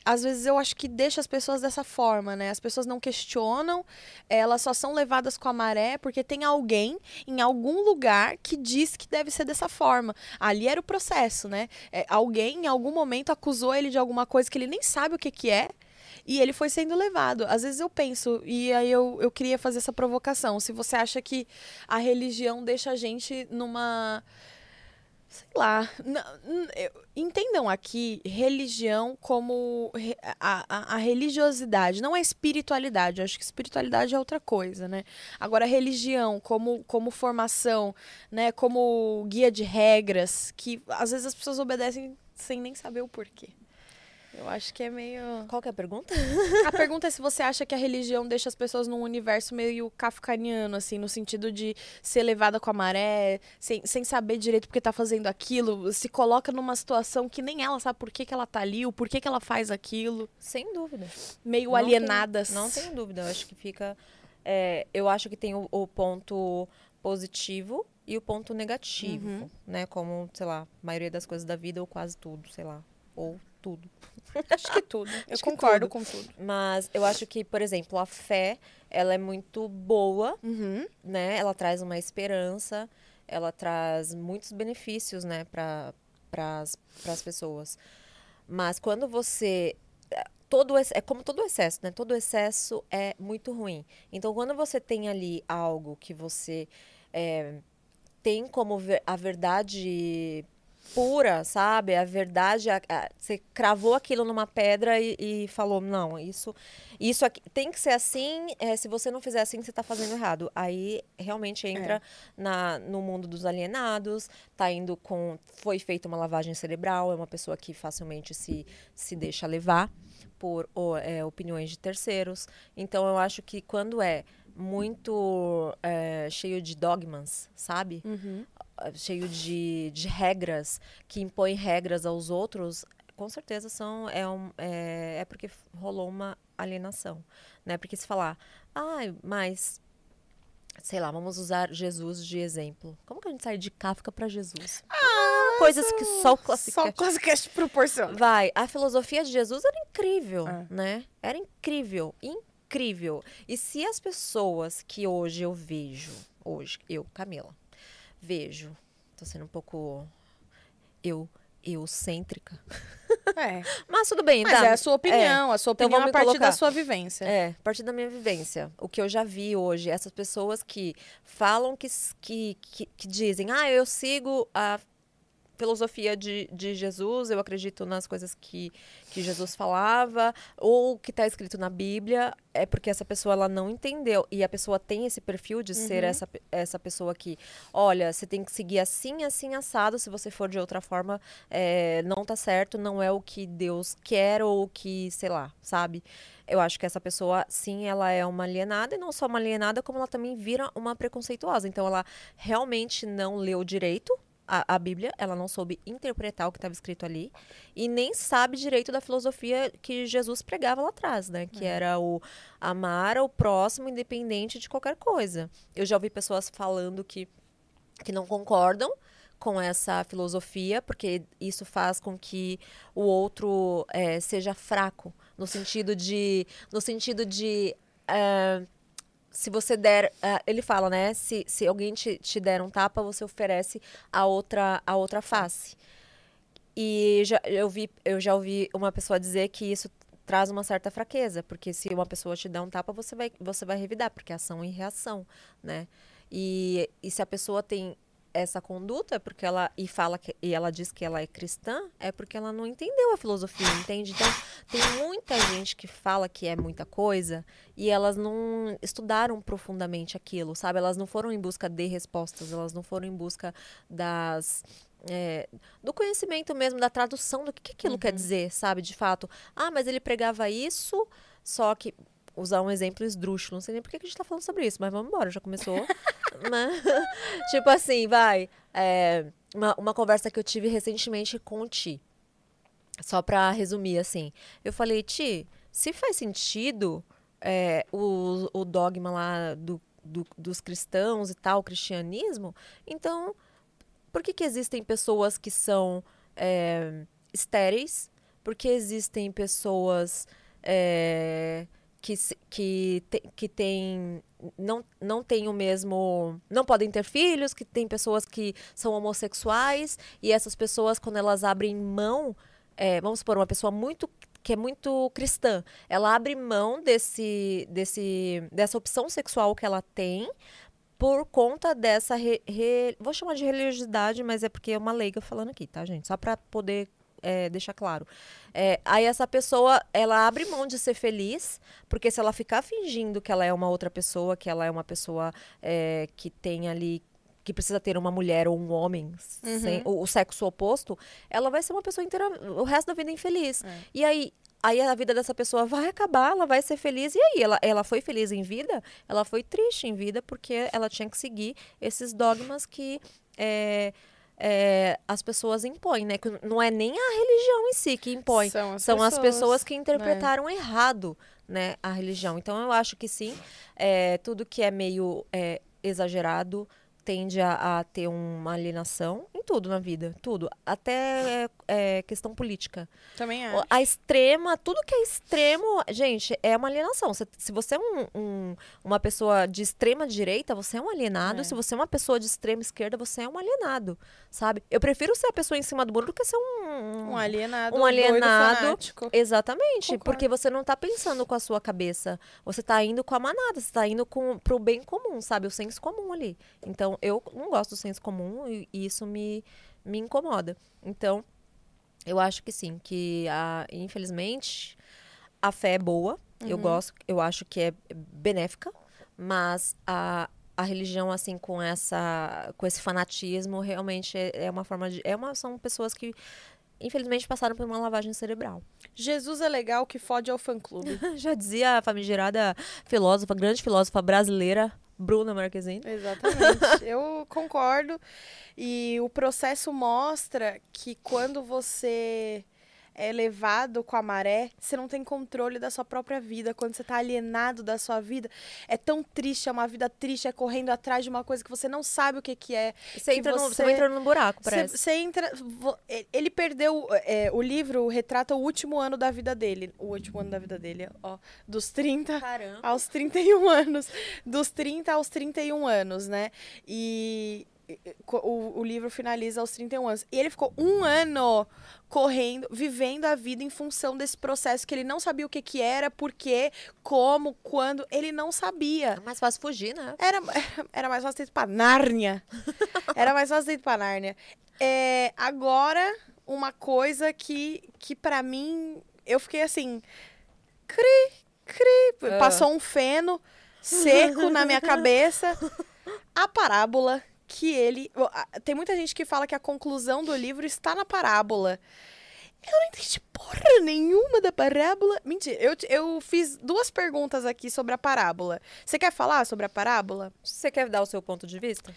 às vezes eu acho que deixa as pessoas dessa forma, né? As pessoas não questionam, elas só são levadas com a maré porque tem alguém em algum lugar que diz que deve ser dessa forma. Ali era o processo, né? É, alguém em algum momento acusou ele de alguma coisa que ele nem sabe o que, que é. E ele foi sendo levado. Às vezes eu penso, e aí eu, eu queria fazer essa provocação. Se você acha que a religião deixa a gente numa. Sei lá. entendam aqui religião como a, a, a religiosidade, não a espiritualidade. Eu acho que espiritualidade é outra coisa, né? Agora, religião como, como formação, né? Como guia de regras, que às vezes as pessoas obedecem sem nem saber o porquê. Eu acho que é meio. Qual que é a pergunta? A pergunta é se você acha que a religião deixa as pessoas num universo meio kafkaniano, assim, no sentido de ser levada com a maré, sem, sem saber direito porque tá fazendo aquilo, se coloca numa situação que nem ela sabe por que, que ela tá ali, o porquê que ela faz aquilo, Sem dúvida. meio Não alienadas. não tenho dúvida. Eu acho que fica. é, eu acho que tem o, o ponto positivo e o ponto negativo, Uhum. né? Como, sei lá, a maioria das coisas da vida ou quase tudo, sei lá. Ou tudo. Acho que tudo. Eu Acho concordo tudo. com tudo. Mas eu acho que, por exemplo, a fé, ela é muito boa, Uhum. né? Ela traz uma esperança, ela traz muitos benefícios, né, para as pessoas. Mas quando você é, todo é como todo excesso, né? Todo excesso é muito ruim. Então, quando você tem ali algo que você é, tem como ver- a verdade pura, sabe? A verdade, a- a- você cravou aquilo numa pedra e, e falou, não, isso, isso aqui tem que ser assim. é, se você não fizer assim, você está fazendo errado. Aí realmente entra na, no mundo dos alienados, tá indo com, foi feita uma lavagem cerebral, é uma pessoa que facilmente se, se deixa levar por o- é, opiniões de terceiros. Então eu acho que quando é muito é, cheio de dogmas, sabe? Uhum. Ah, cheio de, de regras, que impõe regras aos outros, com certeza são é, um, é, é porque rolou uma alienação, né? Porque se falar, ah, mas sei lá, vamos usar Jesus de exemplo. Como que a gente sai de Kafka para Jesus? Ah, coisas que só o Só o classificante Classicast proporciona. Vai, a filosofia de Jesus era incrível, É. né? Era incrível, incrível. E se as pessoas que hoje eu vejo, hoje, eu, Camila, vejo, tô sendo um pouco eu, eucêntrica. É. Mas tudo bem, Mas é a sua opinião, a sua Então opinião vamos a partir colocar. da sua vivência. É, a partir da minha vivência. O que eu já vi hoje, essas pessoas que falam que, que, que, que dizem, ah, eu sigo a filosofia de, de Jesus, eu acredito nas coisas que, que Jesus falava, ou que está escrito na Bíblia, é porque essa pessoa ela não entendeu. E a pessoa tem esse perfil de ser Uhum. essa, pe- essa pessoa que, olha, você tem que seguir assim, assim, assado, se você for de outra forma, é, não tá certo, não é o que Deus quer ou o que, sei lá, sabe? Eu acho que essa pessoa, sim, ela é uma alienada, e não só uma alienada, como ela também vira uma preconceituosa. Então, ela realmente não leu direito, a, a Bíblia, ela não soube interpretar o que estava escrito ali e nem sabe direito da filosofia que Jesus pregava lá atrás, né? Que era o amar o próximo independente de qualquer coisa. Eu já ouvi pessoas falando que, que não concordam com essa filosofia, porque isso faz com que o outro eh, seja fraco, no sentido de. No sentido de. eh, se você der. ah, ele fala, né? Se, se alguém te, te der um tapa, você oferece a outra, a outra face. E já, eu, vi, eu já ouvi uma pessoa dizer que isso traz uma certa fraqueza, porque se uma pessoa te der um tapa, você vai, você vai revidar, porque é ação e reação, né? E, e se a pessoa tem essa conduta, é porque ela e fala que, e ela diz que ela é cristã, é porque ela não entendeu a filosofia, entende? Então, tem muita gente que fala que é muita coisa e elas não estudaram profundamente aquilo, sabe? Elas não foram em busca de respostas, elas não foram em busca das é, do conhecimento mesmo, da tradução do que, que aquilo quer dizer, sabe? De fato. Ah, mas ele pregava isso, só que. Usar um exemplo esdrúxulo, não sei nem por que a gente tá falando sobre isso, mas vamos embora, já começou. Mas, tipo assim, vai. é, uma, uma conversa que eu tive recentemente com o Ti. Só pra resumir, assim. Eu falei, Ti, se faz sentido é, o, o dogma lá do, do- dos cristãos e tal, o cristianismo, então por que, que existem pessoas que são é, estéreis? Por que existem pessoas é, que, que, te- que têm não, não têm o mesmo. não podem ter filhos, que tem pessoas que são homossexuais, e essas pessoas, quando elas abrem mão, é, vamos supor, uma pessoa muito que é muito cristã, ela abre mão desse, desse, dessa opção sexual que ela tem por conta dessa. re- re- vou chamar de religiosidade, mas é porque é uma leiga falando aqui, tá, gente? Só para poder é, deixar claro. É, aí essa pessoa, ela abre mão de ser feliz, porque se ela ficar fingindo que ela é uma outra pessoa, que ela é uma pessoa é, que tem ali que precisa ter uma mulher ou um homem sem o, o sexo oposto, ela vai ser uma pessoa inteira o resto da vida infeliz. É. E aí aí a vida dessa pessoa vai acabar, ela vai ser feliz e aí ela, ela foi feliz em vida, ela foi triste em vida porque ela tinha que seguir esses dogmas que é, é, as pessoas impõem, né? Que não é nem a religião em si que impõe, São as são as pessoas que né? interpretaram errado, né, a religião. Então eu acho que sim, é, tudo que é meio é, exagerado tende a, a ter uma alienação em tudo na vida, tudo, até é, é, questão política. Também acho. A extrema, tudo que é extremo, gente, é uma alienação. Se, se você é um- um- uma pessoa de extrema direita, você é um alienado. É. Se você é uma pessoa de extrema esquerda, você é um alienado, sabe? Eu prefiro ser a pessoa em cima do muro do que ser um... Um alienado. um alienado. Exatamente, Concordo. porque você não tá pensando com a sua cabeça. Você tá indo com a manada, você tá indo com, pro bem comum, sabe? O senso comum ali. Então, eu não gosto do senso comum e, isso me, me incomoda. Então, eu acho que sim, que a, infelizmente a fé é boa. Eu gosto, eu acho que é benéfica, mas a, a religião assim com essa com esse fanatismo realmente é, é uma forma de é uma são pessoas que infelizmente passaram por uma lavagem cerebral. Jesus é legal que fode ao fã-clube. Já dizia a famigerada filósofa, grande filósofa brasileira, Bruna Marquezine. Exatamente. Eu concordo. E o processo mostra que quando você é levado com a maré, você não tem controle da sua própria vida. Quando você tá alienado da sua vida, é tão triste, é uma vida triste, é correndo atrás de uma coisa que você não sabe o que, que é. Você Que entra, no, você- você vai entrando num buraco, Você parece. você entra. vo- e- Ele perdeu. é, o livro retrata o último ano da vida dele. O último ano da vida dele, ó. Dos 30 Caramba. aos 31 anos. Dos 30 aos 31 anos, né? E o, o livro finaliza aos 31 anos. E ele ficou um ano correndo, vivendo a vida em função desse processo que ele não sabia o que que era, por quê, como, quando. Ele não sabia. É mais fácil fugir, né? Era, era mais fácil ter ido pra Nárnia. Era mais fácil ter ido pra Nárnia. É, agora, uma coisa que, que para mim, eu fiquei assim. Cri, cri. Ah. Passou um feno seco na minha cabeça. A parábola que ele. Tem muita gente que fala que a conclusão do livro está na parábola. Eu não entendi porra nenhuma da parábola. Mentira, eu, eu fiz duas perguntas aqui sobre a parábola. Você quer falar sobre a parábola? Você quer dar o seu ponto de vista?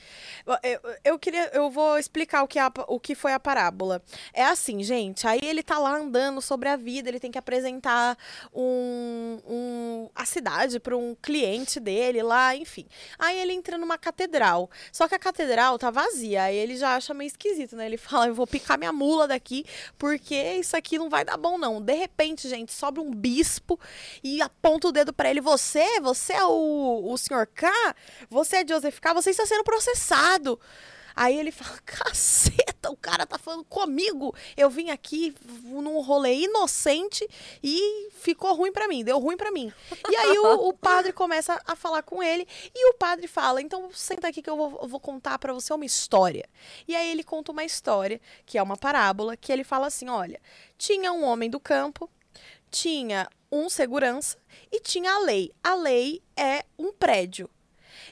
Eu, eu queria, eu vou explicar o que, é a- o que foi a parábola. É assim, gente, aí ele tá lá andando sobre a vida, ele tem que apresentar um, um- a cidade para um cliente dele lá, enfim. Aí ele entra numa catedral, só que a catedral tá vazia, aí ele já acha meio esquisito, né? Ele fala, eu vou picar minha mula daqui, porque isso aqui não vai dar bom não. De repente, gente, sobe um bispo e aponta o dedo para ele, você, você é o, o senhor K? Você é Joseph K? Você está sendo processado. Aí ele fala, caceta, o cara tá falando comigo. Eu vim aqui num rolê inocente e ficou ruim pra mim, deu ruim pra mim. E aí o, o padre começa a falar com ele e o padre fala, então senta aqui que eu vou, eu vou contar pra você uma história. E aí ele conta uma história, que é uma parábola, que ele fala assim, olha, tinha um homem do campo, tinha um segurança e tinha a lei. A lei é um prédio.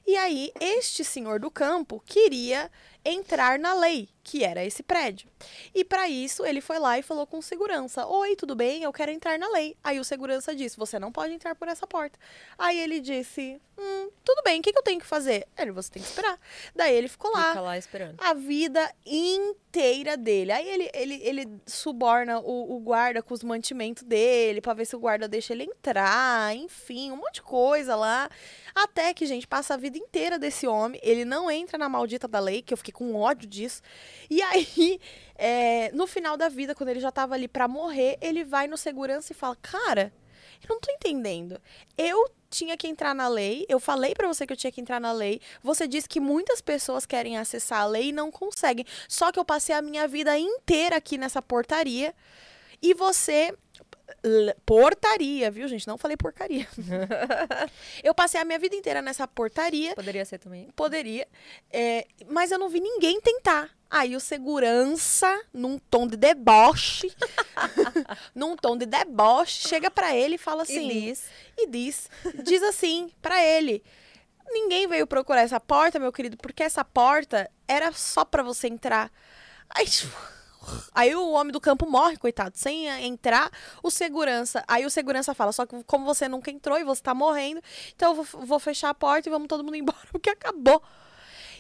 E aí, este senhor do campo queria entrar na lei, que era esse prédio. E para isso, ele foi lá e falou com o segurança: Oi, tudo bem? Eu quero entrar na lei. Aí o segurança disse: Você não pode entrar por essa porta. Aí ele disse: Hum, tudo bem, o que, que eu tenho que fazer? Ele, você tem que esperar. Daí ele ficou lá Fica lá esperando. a vida inteira dele. Aí ele, ele, ele suborna o, o guarda com os mantimentos dele, pra ver se o guarda deixa ele entrar, enfim, um monte de coisa lá. Até que, gente, passa a vida inteira desse homem, ele não entra na maldita da lei, que eu fiquei com ódio disso. E aí, é, no final da vida, quando ele já tava ali pra morrer, ele vai no segurança e fala: Cara, eu não tô entendendo. Eu tinha que entrar na lei, eu falei pra você que eu tinha que entrar na lei. Você disse que muitas pessoas querem acessar a lei e não conseguem. Só que eu passei a minha vida inteira aqui nessa portaria e você portaria, viu, gente? Não falei porcaria. eu passei a minha vida inteira nessa portaria Poderia ser também. Poderia. é, mas eu não vi ninguém tentar. Aí o segurança, num tom de deboche, num tom de deboche, chega pra ele e fala assim. e diz. e diz, diz assim pra ele: Ninguém veio procurar essa porta, meu querido, porque essa porta era só pra você entrar. Aí, tipo, aí o homem do campo morre, coitado, sem eh, entrar. O segurança, aí o segurança fala: Só que como você nunca entrou e você tá morrendo, então eu vou, fechar a porta e vamos todo mundo embora, porque acabou.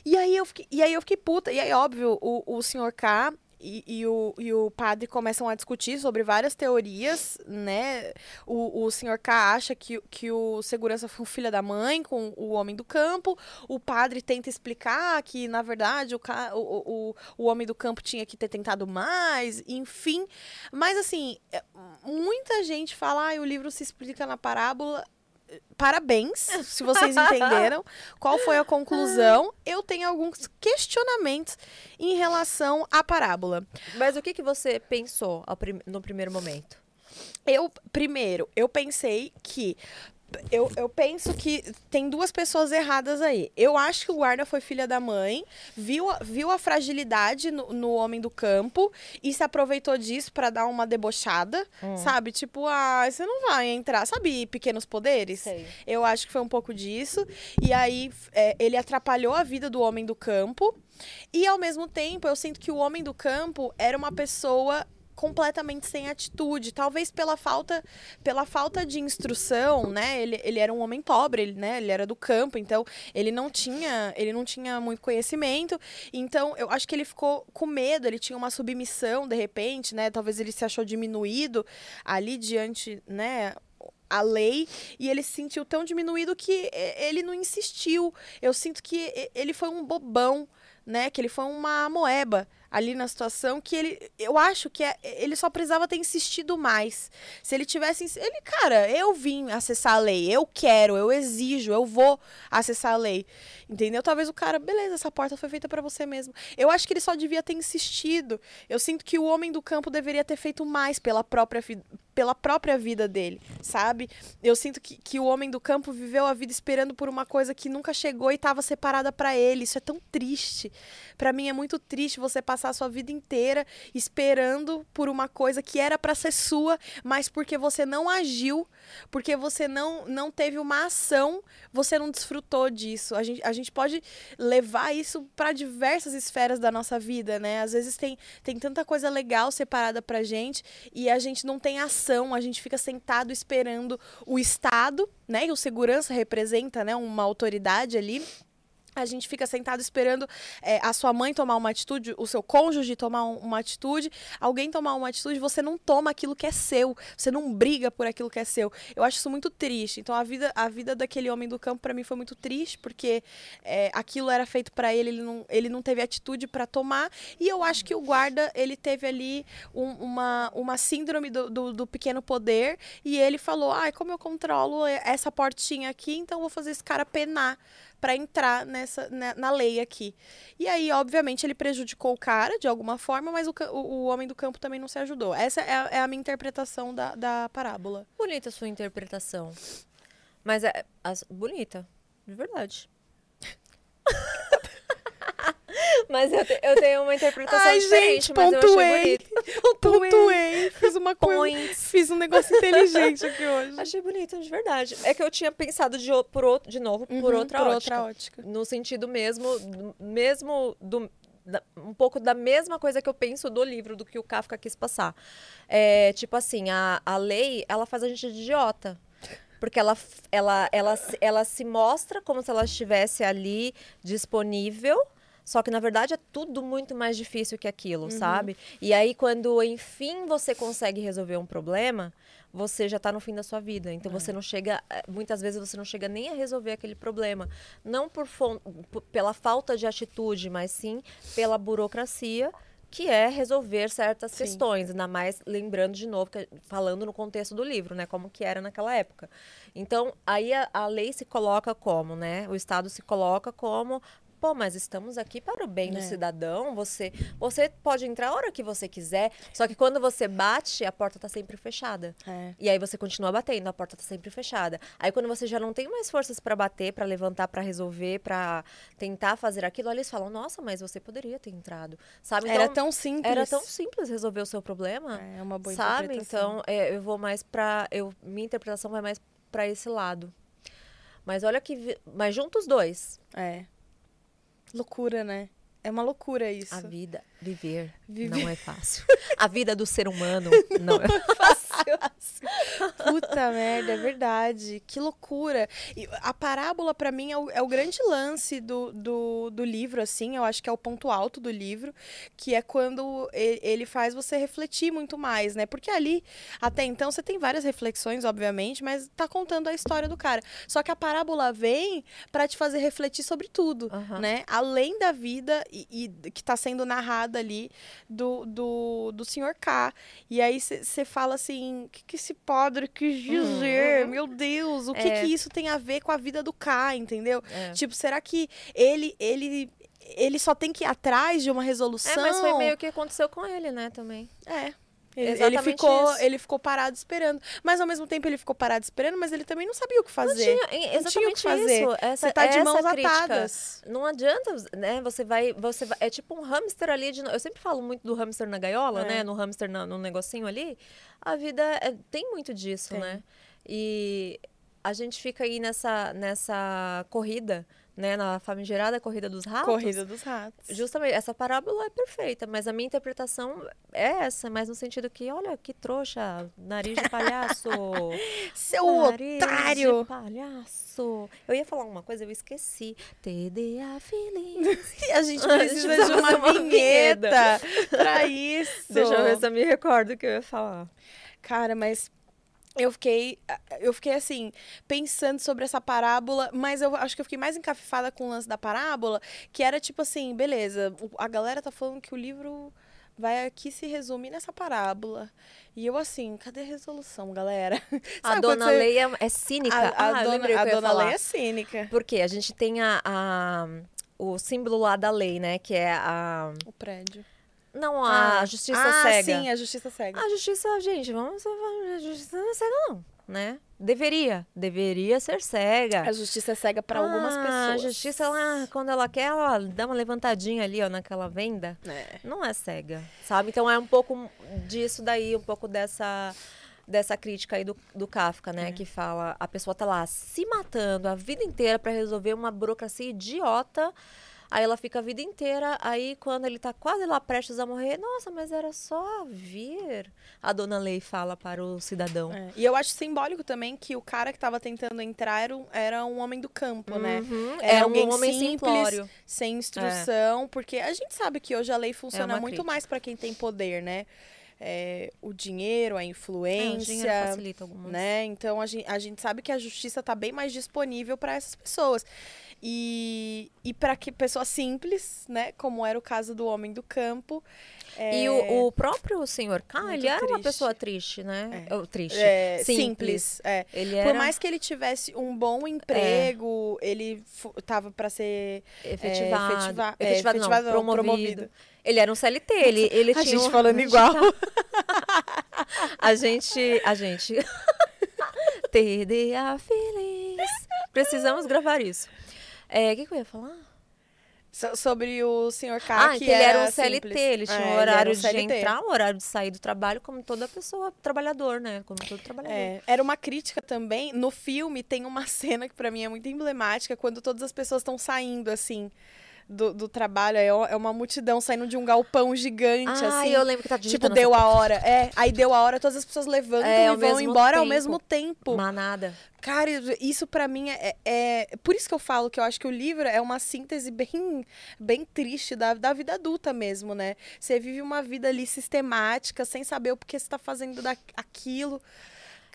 E aí eu fiquei, e aí eu fiquei puta. E aí, óbvio, o, o senhor K e, e o, e o padre começam a discutir sobre várias teorias, né? O, o senhor K acha que, que o segurança foi um filho da mãe com o homem do campo. O padre tenta explicar que, na verdade, o, o, o, o homem do campo tinha que ter tentado mais, enfim. Mas, assim, é, muita gente fala, ah, o livro se explica na parábola. Parabéns, se vocês entenderam qual foi a conclusão. Eu tenho alguns questionamentos em relação à parábola. Mas o que, que você pensou prim- no primeiro momento? Eu, primeiro, eu pensei que. Eu, eu penso que tem duas pessoas erradas aí. Eu acho que o guarda foi filha da mãe, viu, a- viu a fragilidade no, no homem do campo e se aproveitou disso pra dar uma debochada, sabe? Tipo, ah, você não vai entrar. Sabe, pequenos poderes? Sei. Eu acho que foi um pouco disso. E aí é, ele atrapalhou a vida do homem do campo. E ao mesmo tempo, eu sinto que o homem do campo era uma pessoa completamente sem atitude, talvez pela falta pela falta de instrução, né? Ele, ele era um homem pobre, ele, né? Ele era do campo, então ele não tinha ele não tinha muito conhecimento. Então eu acho que ele ficou com medo, ele tinha uma submissão de repente, né? Talvez ele se achou diminuído ali diante, né? a lei e ele se sentiu tão diminuído que ele não insistiu. Eu sinto que ele foi um bobão, né? Que ele foi uma moeba ali na situação que ele eu acho que é- ele só precisava ter insistido mais. Se ele tivesse ele, cara, eu vim acessar a lei, eu quero, eu exijo, eu vou acessar a lei. Entendeu? Talvez o cara, beleza, essa porta foi feita pra você mesmo. Eu acho que ele só devia ter insistido. Eu sinto que o homem do campo deveria ter feito mais pela própria pela própria vida dele, sabe? Eu sinto que, que o homem do campo viveu a vida esperando por uma coisa que nunca chegou e estava separada para ele. Isso é tão triste. Para mim é muito triste você passar a sua vida inteira esperando por uma coisa que era para ser sua, mas porque você não agiu, porque você não, não teve uma ação, você não desfrutou disso. A gente, a gente pode levar isso para diversas esferas da nossa vida, né? Às vezes tem, tem tanta coisa legal separada pra gente e a gente não tem ação, a gente fica sentado esperando o Estado, né? E o segurança representa, né, uma autoridade ali a gente fica sentado esperando é, a sua mãe tomar uma atitude, o seu cônjuge tomar um, uma atitude, alguém tomar uma atitude, você não toma aquilo que é seu, você não briga por aquilo que é seu. Eu acho isso muito triste. Então a vida, a vida daquele homem do campo para mim foi muito triste porque é, aquilo era feito para ele, ele não, ele não teve atitude para tomar. E eu acho que o guarda ele teve ali um, uma, uma síndrome do, do, do, pequeno poder e ele falou, ah, como eu controlo essa portinha aqui, então vou fazer esse cara penar para entrar nessa na, né, na, lei aqui. E aí, obviamente, ele prejudicou o cara de alguma forma, mas o, o, homem do campo também não se ajudou. Essa é a, é a minha interpretação da, da parábola. Bonita a sua interpretação. Mas é, bonita, de verdade. Mas eu, te, eu tenho uma interpretação Ai, diferente, gente, pontuei. pontuei. Fiz uma coisa. Fiz um negócio inteligente aqui hoje. Achei bonito, de verdade. É que eu tinha pensado de, por outro, de novo uhum, por, outra, por ótica, outra ótica. No sentido mesmo, mesmo do, um pouco da mesma coisa que eu penso do livro, do que o Kafka quis passar. É, tipo assim, a, a lei, ela faz a gente de idiota. Porque ela, ela, ela, ela se mostra como se ela estivesse ali disponível só que na verdade é tudo muito mais difícil que aquilo, uhum. sabe? E aí quando enfim você consegue resolver um problema, você já está no fim da sua vida. Então é. você não chega, eh, muitas vezes você não chega nem a resolver aquele problema, não por, por pela falta de atitude, mas sim pela burocracia que é resolver certas Sim. questões, ainda mais lembrando de novo, que, falando no contexto do livro, né, como que era naquela época. Então, aí a, a, lei se coloca como, né, o Estado se coloca como pô, mas estamos aqui para o bem é. do cidadão. Você, você pode entrar a hora que você quiser. Só que quando você bate, a porta está sempre fechada. É. E aí você continua batendo, a porta está sempre fechada. Aí quando você já não tem mais forças para bater, para levantar, para resolver, para tentar fazer aquilo, eles falam: "Nossa, mas você poderia ter entrado". Sabe? Então, era tão simples. Era tão simples resolver o seu problema. É uma boa Sabe? Então, é, eu vou mais para eu minha interpretação vai mais para esse lado. Mas olha que. Mas juntos os dois. É. Loucura, né? É uma loucura isso. A vida, viver, viver. não é fácil. A vida do ser humano não é fácil. Puta merda, é verdade. Que loucura. E a parábola, para mim, é o, é o, grande lance do, do, do, livro, assim. Eu acho que é o ponto alto do livro, que é quando ele faz você refletir muito mais, né? Porque ali, até então, você tem várias reflexões, obviamente, mas tá contando a história do cara. Só que a parábola vem para te fazer refletir sobre tudo, uhum. né? Além da vida e, e que está sendo narrada ali do, do, do senhor K. E aí você fala assim, o que, que esse padre quis dizer? Uhum. Meu Deus, o que, é. que isso tem a ver com a vida do K, entendeu? É. Tipo, será que ele, ele ele só tem que ir atrás de uma resolução. É, mas foi meio que aconteceu com ele, né, também. É. Ele, ele ficou, isso. ele ficou parado esperando. Mas ao mesmo tempo ele ficou parado esperando, mas ele também não sabia o que fazer. Não tinha, exatamente não tinha o que fazer. Isso. Essa, você tá de mãos crítica. atadas. Não adianta, né? Você vai, você vai, é tipo um hamster ali de, eu sempre falo muito do hamster na gaiola, é. né? No hamster na, no negocinho ali. A vida é, tem muito disso, tem. né? E a gente fica aí nessa nessa corrida né, na famigerada corrida dos ratos. Corrida dos ratos. Justamente, essa parábola é perfeita, mas a minha interpretação é essa, mas no sentido que, olha, que trouxa, nariz de palhaço. Seu nariz otário. de palhaço. Eu ia falar uma coisa, eu esqueci. TDA feliz. a gente precisa a gente de uma, uma vinheta, vinheta pra isso. Deixa eu ver se eu me recordo o que eu ia falar. Cara, mas eu fiquei, eu fiquei assim, pensando sobre essa parábola, mas eu acho que eu fiquei mais encafifada com o lance da parábola, que era tipo assim, beleza, a galera tá falando que o livro vai aqui se resumir nessa parábola. E eu assim, cadê a resolução, galera? a dona você... Leia é cínica. A, a ah, dona, a dona Leia é cínica. Porque a gente tem a, a, o símbolo lá da lei, né, que é a... O prédio. Não, a Ah. justiça ah, cega. sim, a justiça cega. A justiça, gente, vamos. A justiça não é cega, não, né? Deveria. Deveria ser cega. A justiça é cega algumas Ah, pessoas. A justiça, ela, quando ela quer, ela dá uma levantadinha ali, ó, naquela venda. É. Não é cega, sabe? Então é um pouco disso daí, um pouco dessa dessa crítica aí do, do Kafka, né? Que fala, a pessoa tá lá se matando a vida inteira pra resolver uma burocracia idiota. Aí ela fica a vida inteira, aí quando ele tá quase lá prestes a morrer, nossa, mas era só vir. A dona Lei fala para o cidadão. É. E eu acho simbólico também que o cara que tava tentando entrar era um, era um homem do campo, né? Uhum, Era Era alguém um homem simples, simplório. Sem instrução, porque a gente sabe que hoje a lei funciona uma muito mais pra quem tem poder, né? É, o dinheiro, a É, o influência, dinheiro facilita algumas. né? Então a gente, a gente sabe que a justiça tá bem mais disponível para essas pessoas. E, e para que pessoas simples, né? Como era o caso do homem do campo. E é, o, o próprio senhor K, Muito ele era uma triste. pessoa triste, né? É. Ou triste. é, simples. simples. é. Ele era Por mais que ele tivesse um bom emprego, ele fu- tava para ser efetivado. é, efetiva- é, efetivado, efetivado não, não, promovido. promovido. Ele era um CLT, ele, ele a tinha gente um- falando a gente igual. A gente, a gente... TDA feliz. Precisamos gravar isso. É, O que, que eu ia falar? So- sobre o senhor K, ah, que, que ele era um CLT, simples. ele tinha É, um horário um de entrar, um horário de sair do trabalho, como toda pessoa trabalhador, né? Como todo trabalhador. É, era uma crítica também. No filme tem uma cena que pra mim é muito emblemática, quando todas as pessoas estão saindo, assim, do, do trabalho. É, é uma multidão saindo de um galpão gigante, Ah, assim. eu lembro que tá Tipo, digitando deu essa a hora. É, aí deu a hora, todas as pessoas levantam É, e ao vão embora ao tempo. mesmo tempo. manada. Cara, isso pra mim é, é- Por isso que eu falo que eu acho que o livro é uma síntese bem, bem triste da, da vida adulta mesmo, né? Você vive uma vida ali sistemática, sem saber o porquê você tá fazendo da, aquilo.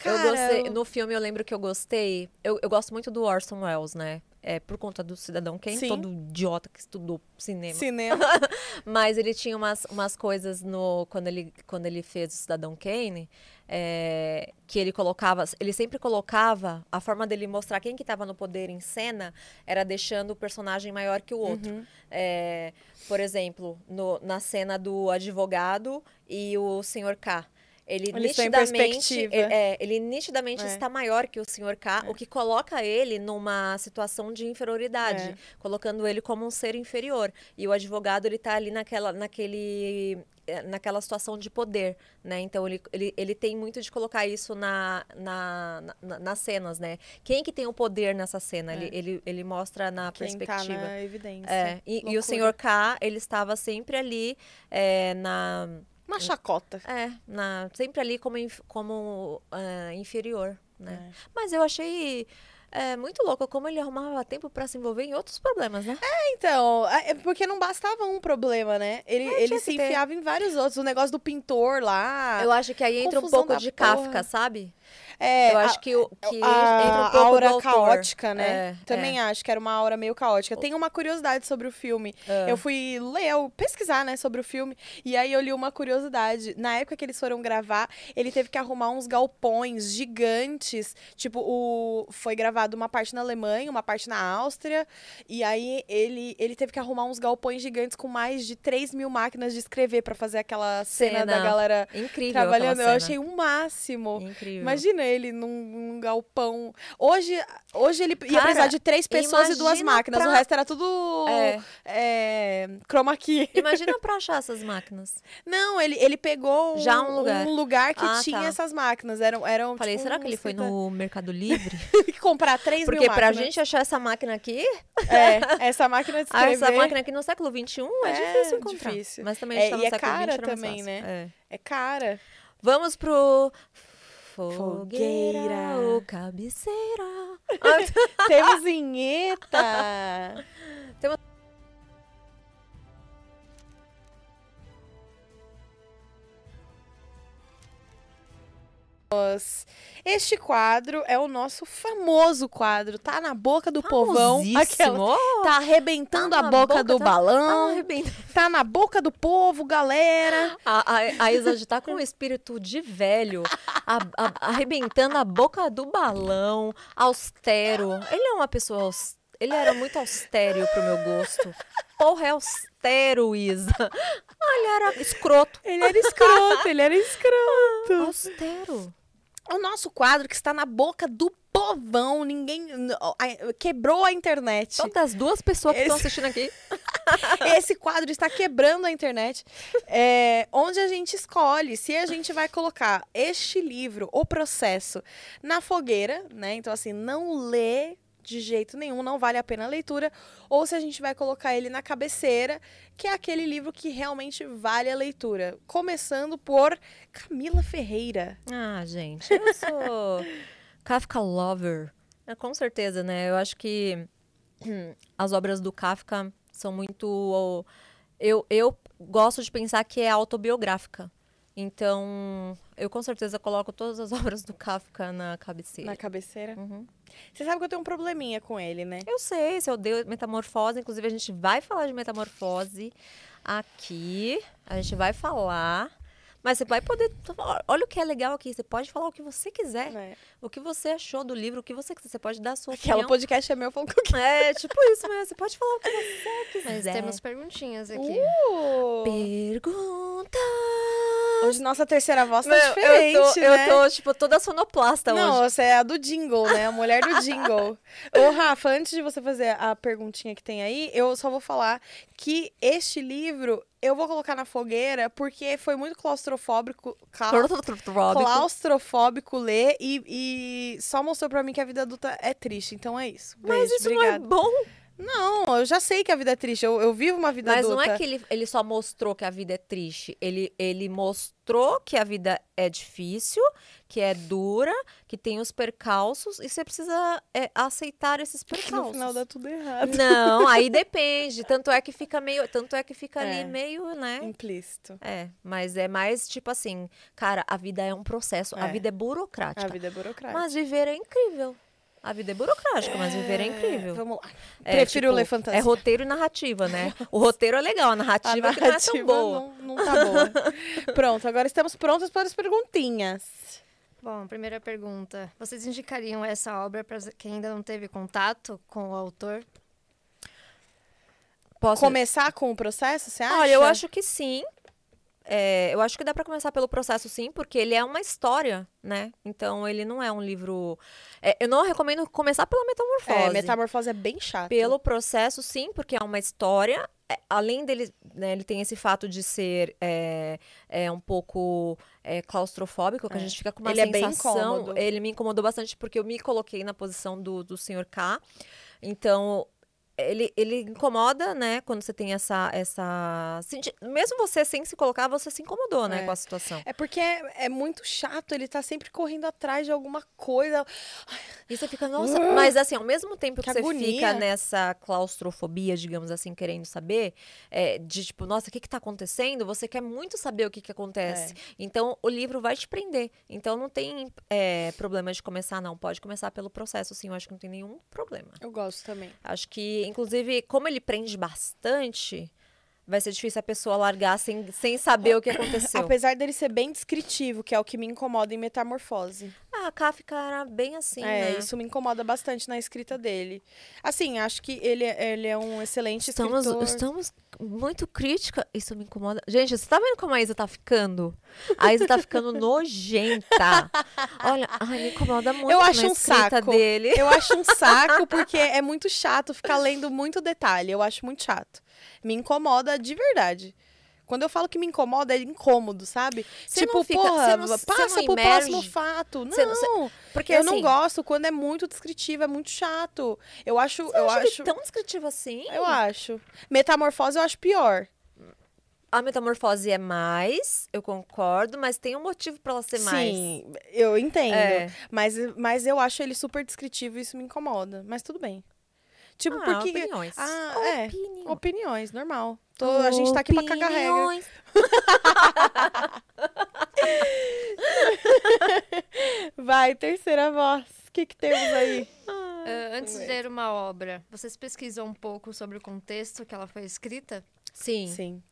Cara, eu gostei. No filme eu lembro que eu gostei. Eu, eu gosto muito do Orson Welles, né? É por conta do Cidadão Kane, Sim. todo idiota que estudou cinema. cinema. Mas ele tinha umas, umas coisas no quando ele, quando ele fez o Cidadão Kane, é, que ele colocava, ele sempre colocava a forma dele mostrar quem que estava no poder em cena era deixando o personagem maior que o outro. Uhum. É, por exemplo, no- na cena do advogado e o Sr. K. Ele em nitidamente, ele, é, ele nitidamente É. está maior que o Sr. K, o que coloca ele numa situação de inferioridade, É. colocando ele como um ser inferior. E o advogado ele tá ali naquela, naquele, eh, naquela situação de poder, né? Então ele, ele, ele tem muito de colocar isso na, na, na- nas cenas, né? Quem que tem o poder nessa cena? Ele, ele, ele mostra na É. Quem tá perspectiva. na evidência. É, e, e o senhor K, ele estava sempre ali é, na, Uma chacota. é, na, sempre ali como, como ah, inferior, né? É. Mas eu achei é, muito louco como ele arrumava tempo para se envolver em outros problemas, né? Então, é porque não bastava um problema, né? Ele, ele tinha se que ter. enfiava em vários outros. O negócio do pintor lá. eu acho que aí entra um pouco de porra. Kafka, sabe? É, eu a- acho que, o, que a um pouco aura caótica, né? É, Também acho que era uma aura meio caótica. Tem uma curiosidade sobre o filme. É. Eu fui ler, eu pesquisar, né, sobre o filme. E aí eu li uma curiosidade. Na época que eles foram gravar, ele teve que arrumar uns galpões gigantes. Tipo, o... foi gravado uma parte na Alemanha, uma parte na Áustria. E aí ele, ele teve que arrumar uns galpões gigantes com mais de 3 mil máquinas de escrever pra fazer aquela cena, Cena. da galera Incrível trabalhando. Eu achei o máximo. Incrível. Imagina ele num, num galpão. Hoje, hoje ele ia Cara, precisar de três pessoas e duas máquinas. pra- O resto era tudo É. é, chroma key. Imagina pra achar essas máquinas. Não, ele, ele pegou Já um lugar. que Ah, tinha tá. essas máquinas. Eram, eram Falei, tipo, será que ele foi no Mercado Livre? 30 comprar 3 Porque mil pra máquinas. gente achar essa máquina aqui, É, essa máquina de ah, escrever essa máquina aqui no século XXI é, É, difícil encontrar. difícil. Mas também É, a gente tá e no é século cara era mais também, né? É. é cara. Vamos pro Fogueira. fogueira ou cabeceira. Temos vinheta. Este quadro é o nosso famoso quadro. Tá na boca do povão. Aquela, tá arrebentando Tá a boca, boca, do tá- balão. Arrebenta. Tá na boca do povo, galera. A, a, a Isa já tá com um espírito de velho, a- a- arrebentando a boca do balão, austero. Ele é uma pessoa. Ele era muito austero pro meu gosto. porra é austero, Isa? Ah, ele era escroto. Ele era escroto, ele era escroto. Austero. O nosso quadro que está na boca do povão, ninguém quebrou a internet. Todas as duas pessoas que estão Esse- assistindo aqui. Esse quadro está quebrando a internet. É, onde a gente escolhe se a gente vai colocar este livro, O Processo, na fogueira, né? Então, assim, não lê de jeito nenhum, não vale a pena a leitura, ou se a gente vai colocar ele na cabeceira, que é aquele livro que realmente vale a leitura. Começando por Camila Ferreira. Ah, gente, eu sou Kafka lover. É, com certeza, né? Eu acho que as obras do Kafka são muito. Eu, eu gosto de pensar que é autobiográfica. Então, eu com certeza coloco todas as obras do Kafka na cabeceira. Na cabeceira. Uhum. Você sabe que eu tenho um probleminha com ele, né? Eu sei, se eu dei metamorfose, inclusive a gente vai falar de metamorfose aqui. A gente vai falar. Mas você vai poder. Olha o que é legal aqui. Você pode falar o que você quiser. É. O que você achou do livro, o que você quiser. Você pode dar a sua Aquela opinião. podcast é meu, falando que É, tipo isso mesmo. Você pode falar o que você quiser. Mas temos perguntinhas aqui. Uh! Pergunta. Hoje nossa terceira voz tá Meu, diferente, eu, tô, né? eu tô, tipo, toda sonoplasta Não, hoje. você é a do jingle, né? A mulher do jingle. Ô, Rafa, antes de você fazer a perguntinha que tem aí, eu só vou falar que este livro eu vou colocar na fogueira porque foi muito claustrofóbico. clau- claustrofóbico ler e, e só mostrou pra mim que a vida adulta é triste. Então é isso. Mas Beijo, isso obrigada. não é bom. Não, eu já sei que a vida é triste. Eu, eu vivo uma vida Mas adulta. não é que ele, ele só mostrou que a vida é triste. Ele, ele mostrou que a vida é difícil, que é dura, que tem os percalços, e você precisa é, aceitar esses No percalços. final dá tudo errado. Não, aí depende. Tanto é que fica meio. Tanto é que fica É. ali meio, né? Implícito. É, mas é mais tipo assim, cara, a vida é um processo, a É. vida é burocrática. A vida é burocrática. Mas viver é incrível. A vida é burocrática, mas viver é incrível. Vamos lá. É, Prefiro tipo, ler fantasia. É roteiro e narrativa, né? O roteiro é legal, a A narrativa, que não é tão narrativa boa. Não, não tá boa. Pronto, agora estamos prontos para as perguntinhas. Bom, primeira pergunta. Vocês indicariam essa obra para quem ainda não teve contato com o autor? Posso... Começar com o processo, você acha? Olha, eu acho que sim. É, eu acho que dá pra começar pelo processo, sim, porque ele é uma história, né? Então, ele não é um livro. é, eu não recomendo começar pela metamorfose. É, metamorfose é bem chato. Pelo processo, sim, porque é uma história. É, além dele, né, ele tem esse fato de ser é, é, um pouco é, claustrofóbico, que a É. gente fica com uma Ele é bem sensação. incômodo. Ele me incomodou bastante porque eu me coloquei na posição do, do Sr. K. Então, ele, ele incomoda, né? Quando você tem essa. essa Mesmo você sem se colocar, você se incomodou, né? É. Com a situação. É porque é, é muito chato, ele tá sempre correndo atrás de alguma coisa. E você fica, nossa, mas assim, ao mesmo tempo que, Que você agonia. fica nessa claustrofobia, digamos assim, querendo saber, é, de tipo, nossa, o que que tá acontecendo? Você quer muito saber o que que acontece. Então, o livro vai te prender. Então, não tem é, problema de começar, não. Pode começar pelo processo, sim. Eu acho que não tem nenhum problema. Eu gosto também. Acho que, inclusive, como ele prende bastante, vai ser difícil a pessoa largar sem, sem saber o que aconteceu. Apesar dele ser bem descritivo, que é o que me incomoda em Metamorfose. Ah, a Kafka era bem assim, é, né? isso me incomoda bastante na escrita dele. Assim, acho que ele, ele é um excelente Estamos, escritor. estamos muito crítica. Isso me incomoda. Gente, você tá vendo como a Isa tá ficando? A Isa tá ficando nojenta. Olha, ai, me incomoda muito Eu acho na um escrita saco. dele. Eu acho um saco porque é muito chato ficar lendo muito detalhe. Eu acho muito chato. Me incomoda de verdade. Quando eu falo que me incomoda, é incômodo, sabe? Você tipo, fica- porra, não- passa pro próximo fato. Não, não- você- Porque eu assim, não gosto quando é muito descritivo, é muito chato. Eu acho, Você eu acho, tão descritivo assim? eu acho. Metamorfose eu acho pior. A metamorfose é mais, eu concordo, mas tem um motivo pra ela ser mais. Sim, eu entendo. É. Mas, mas eu acho ele super descritivo e isso me incomoda. Mas tudo bem. Tipo, Ah, porque. opiniões. Ah, é. Opiniões. Opiniões, normal. Tô- a gente tá aqui pra cagar regra. Opiniões. Vai, terceira voz. O que, que temos aí? Ah, antes de ler uma obra, vocês pesquisam um pouco sobre o contexto que ela foi escrita? Sim. Sim.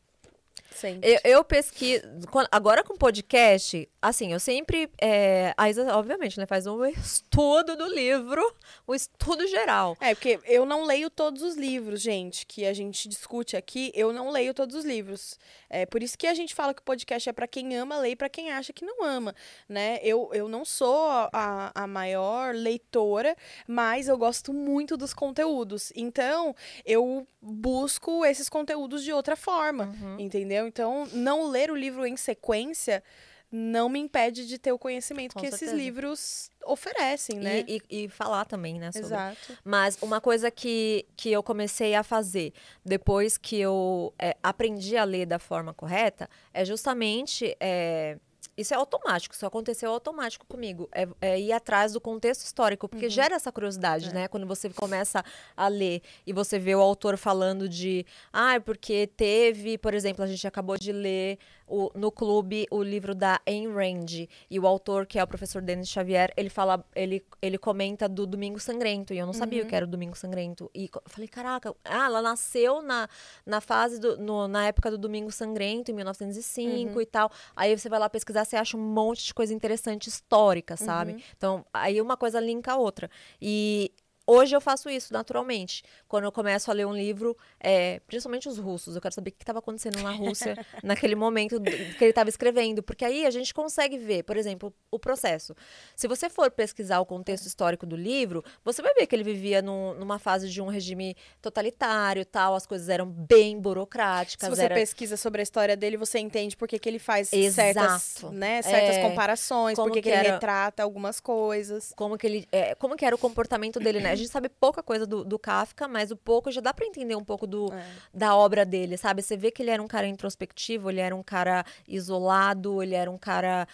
Sente. Eu, eu pesquiso. Agora com podcast, assim, eu sempre. é, a Isa, obviamente, né? Faz um estudo do livro, um estudo geral. É, porque eu não leio todos os livros, gente, que a gente discute aqui. Eu não leio todos os livros. É por isso que a gente fala que o podcast é pra quem ama ler e pra quem acha que não ama, né? Eu, eu não sou a, a maior leitora, mas eu gosto muito dos conteúdos. Então, eu busco esses conteúdos de outra forma, Uhum. entendeu? Então, não ler o livro em sequência não me impede de ter o conhecimento Com que esses certeza. livros oferecem, né? E, e- e falar também, né? Sobre. Exato. Mas uma coisa que, que eu comecei a fazer depois que eu é, aprendi a ler da forma correta é justamente. é, isso é automático, isso aconteceu automático comigo. É, é ir atrás do contexto histórico, porque gera essa curiosidade, né? Quando você começa a ler e você vê o autor falando de. Ah, é porque teve, por exemplo, a gente acabou de ler o- no clube o livro da Ayn Rand. E o autor, que é o professor Denis Xavier, ele fala, ele, ele comenta do Domingo Sangrento. E eu não sabia o que era o Domingo Sangrento. E falei, caraca, ah, ela nasceu na, na fase do, no- na época do Domingo Sangrento, em 1905 e tal. Aí você vai lá pesquisar, você acha um monte de coisa interessante histórica, sabe? Então, aí uma coisa linka a outra. E Hoje eu faço isso naturalmente. Quando eu começo a ler um livro, é, principalmente os russos, eu quero saber o que estava acontecendo na Rússia naquele momento que ele estava escrevendo. Porque aí a gente consegue ver, por exemplo, o processo. Se você for pesquisar o contexto histórico do livro, você vai ver que ele vivia num- numa fase de um regime totalitário tal, as coisas eram bem burocráticas. Se você era... pesquisa sobre a história dele, você entende por que, que ele faz Exato. certas, né, certas É. comparações, por que que ele era- retrata algumas coisas. como que ele é, como que era o comportamento dele, né? A gente sabe pouca coisa do, do Kafka, mas o pouco já dá pra entender um pouco do, É. da obra dele, sabe? Você vê que ele era um cara introspectivo, ele era um cara isolado, ele era um cara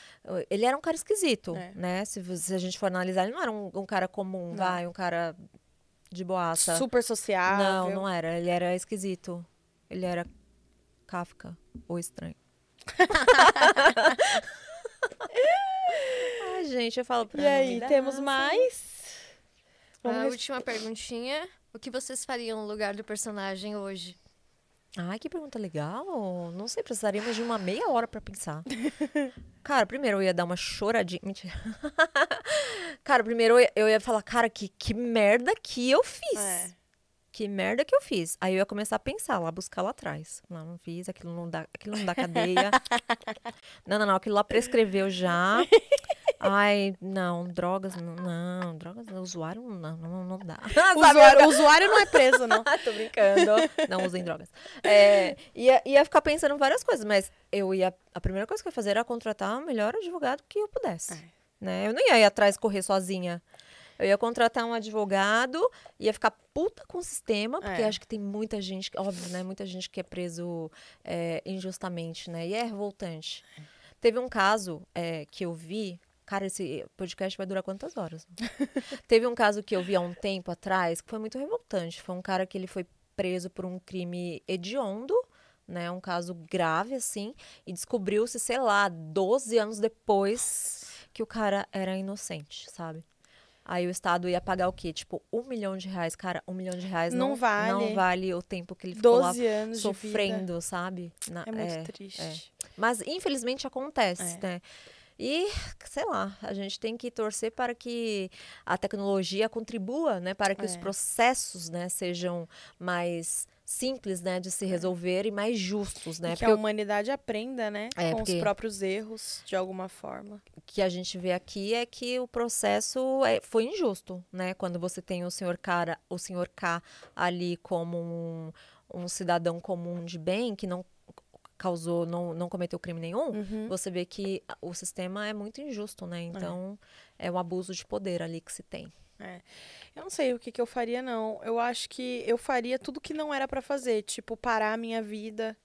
ele era um cara esquisito, É. né? Se, se a gente for analisar, ele não era um, um cara comum, Não. vai, um cara de boaça. Super sociável. Não, não era, ele era esquisito. Ele era Kafka ou estranho. Ai, gente, eu falo pra E aí, temos mais? Vamos A última perguntinha. O que vocês fariam no lugar do personagem hoje? Ai, que pergunta legal. Não sei, precisaríamos de uma meia hora pra pensar. Cara, primeiro eu ia dar uma choradinha. Mentira. cara, primeiro eu ia, eu ia falar, cara, que, que merda que eu fiz. É. Que merda que eu fiz. Aí eu ia começar a pensar lá, buscar lá atrás. Não, não fiz, aquilo não dá, aquilo não dá cadeia. não, não, não, aquilo lá prescreveu já. Ai, não, drogas, não, não drogas, usuário, não, não, não dá. Usuário, usuário não é preso, não. Tô brincando. Não usem drogas. É, ia, ia ficar pensando em várias coisas, mas eu ia. A primeira coisa que eu ia fazer era contratar o melhor advogado que eu pudesse. É. Né? Eu não ia ir atrás correr sozinha. Eu ia contratar um advogado, ia ficar puta com o sistema, porque É. acho que tem muita gente, óbvio, né? Muita gente que é preso é, injustamente, né? E é revoltante. Teve um caso é, que eu vi. Cara, esse podcast vai durar quantas horas? Teve um caso que eu vi há um tempo atrás que foi muito revoltante. Foi um cara que ele foi preso por um crime hediondo, né? Um caso grave, assim. E descobriu-se, sei lá, 12 anos depois que o cara era inocente, sabe? Aí o Estado ia pagar o quê? Tipo, um milhão de reais. Cara, um milhão de reais Não não, vale. não vale o tempo que ele ficou lá 12 anos sofrendo, sabe? Na- É muito é. triste. Mas infelizmente acontece, É. né? E, sei lá, a gente tem que torcer para que a tecnologia contribua, né? Para que os É. processos, né, sejam mais simples, né, de se resolver e mais justos, né? E que Porque a o humanidade aprenda, né? É, com os próprios erros, de alguma forma. que a gente vê aqui é que o processo é- foi injusto, né? Quando você tem o senhor cara, o senhor K ali como um, um cidadão comum de bem que não causou, não, não cometeu crime nenhum, Uhum. você vê que o sistema é muito injusto, né? Então, é, um abuso de poder ali que se tem. Eu não sei o que, que eu faria, não. Eu acho que eu faria tudo que não era pra fazer. Tipo, parar a minha vida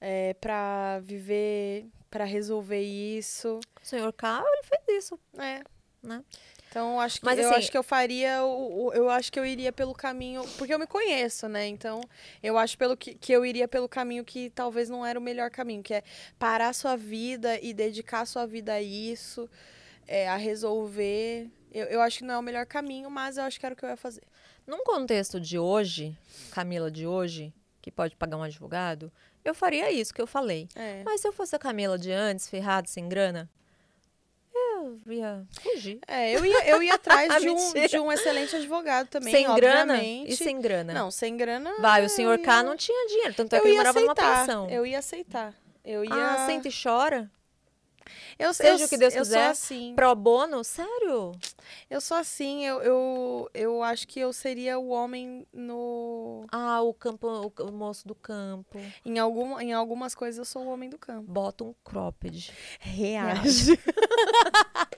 é, pra viver, pra resolver isso. O senhor K, ele fez isso. É. Né? Então, eu acho que Mas, eu assim- acho que eu faria o, o- eu acho que eu iria pelo caminho, porque eu me conheço, né? Então, eu acho pelo que, que eu iria pelo caminho que talvez não era o melhor caminho, que é parar a sua vida e dedicar a sua vida a isso, é, a resolver. Eu, eu acho que não é o melhor caminho, mas eu acho que era o que eu ia fazer. Num contexto de hoje, Camila de hoje, que pode pagar um advogado, eu faria isso que eu falei. É. Mas se eu fosse a Camila de antes, ferrada, sem grana, eu ia fugir. É, eu ia, eu ia atrás de um, de um excelente advogado também, sem grana obviamente. e sem grana. Não, sem grana. Vai, o senhor eu K ia- não tinha dinheiro, tanto é que ele ia morava numa aceitar. pensão. Eu ia aceitar. Eu ia. Ah, senta e chora? Eu, seja eu, o que Deus eu quiser. assim. Pro bono? Sério? Eu sou assim. Eu, eu, eu acho que eu seria o homem no. Ah, o campo, o, o moço do campo. Em, algum, em algumas coisas eu sou o homem do campo. Bota um cropped. Reage.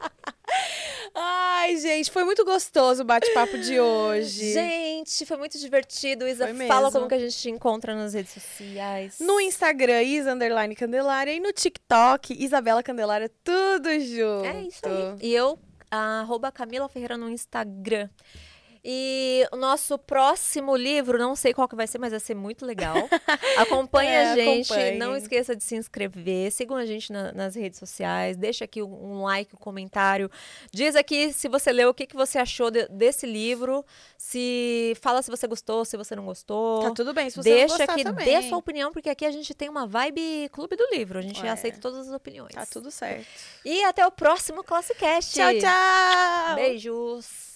Ai, gente, foi muito gostoso o bate-papo de hoje. Gente, foi muito divertido. Isa, fala como que a gente te encontra nas redes sociais. No Instagram, Isa Underline Candelária. E no TikTok, Isabela Candelária, tudo junto. É isso aí. E eu, arroba Camila Ferreira no Instagram. E o nosso próximo livro, não sei qual que vai ser, mas vai ser muito legal. Acompanhe É, a gente, acompanhe. não esqueça de se inscrever, sigam a gente na- nas redes sociais, deixa aqui um, um like, um comentário. Diz aqui se você leu, o que, que você achou de- desse livro, se fala se você gostou, se você não gostou. Tá tudo bem, se você não Deixa gostar aqui, também. dê a sua opinião, porque aqui a gente tem uma vibe clube do livro. A gente É. aceita todas as opiniões. Tá tudo certo. E até o próximo Classicast. Tchau, tchau! Beijos.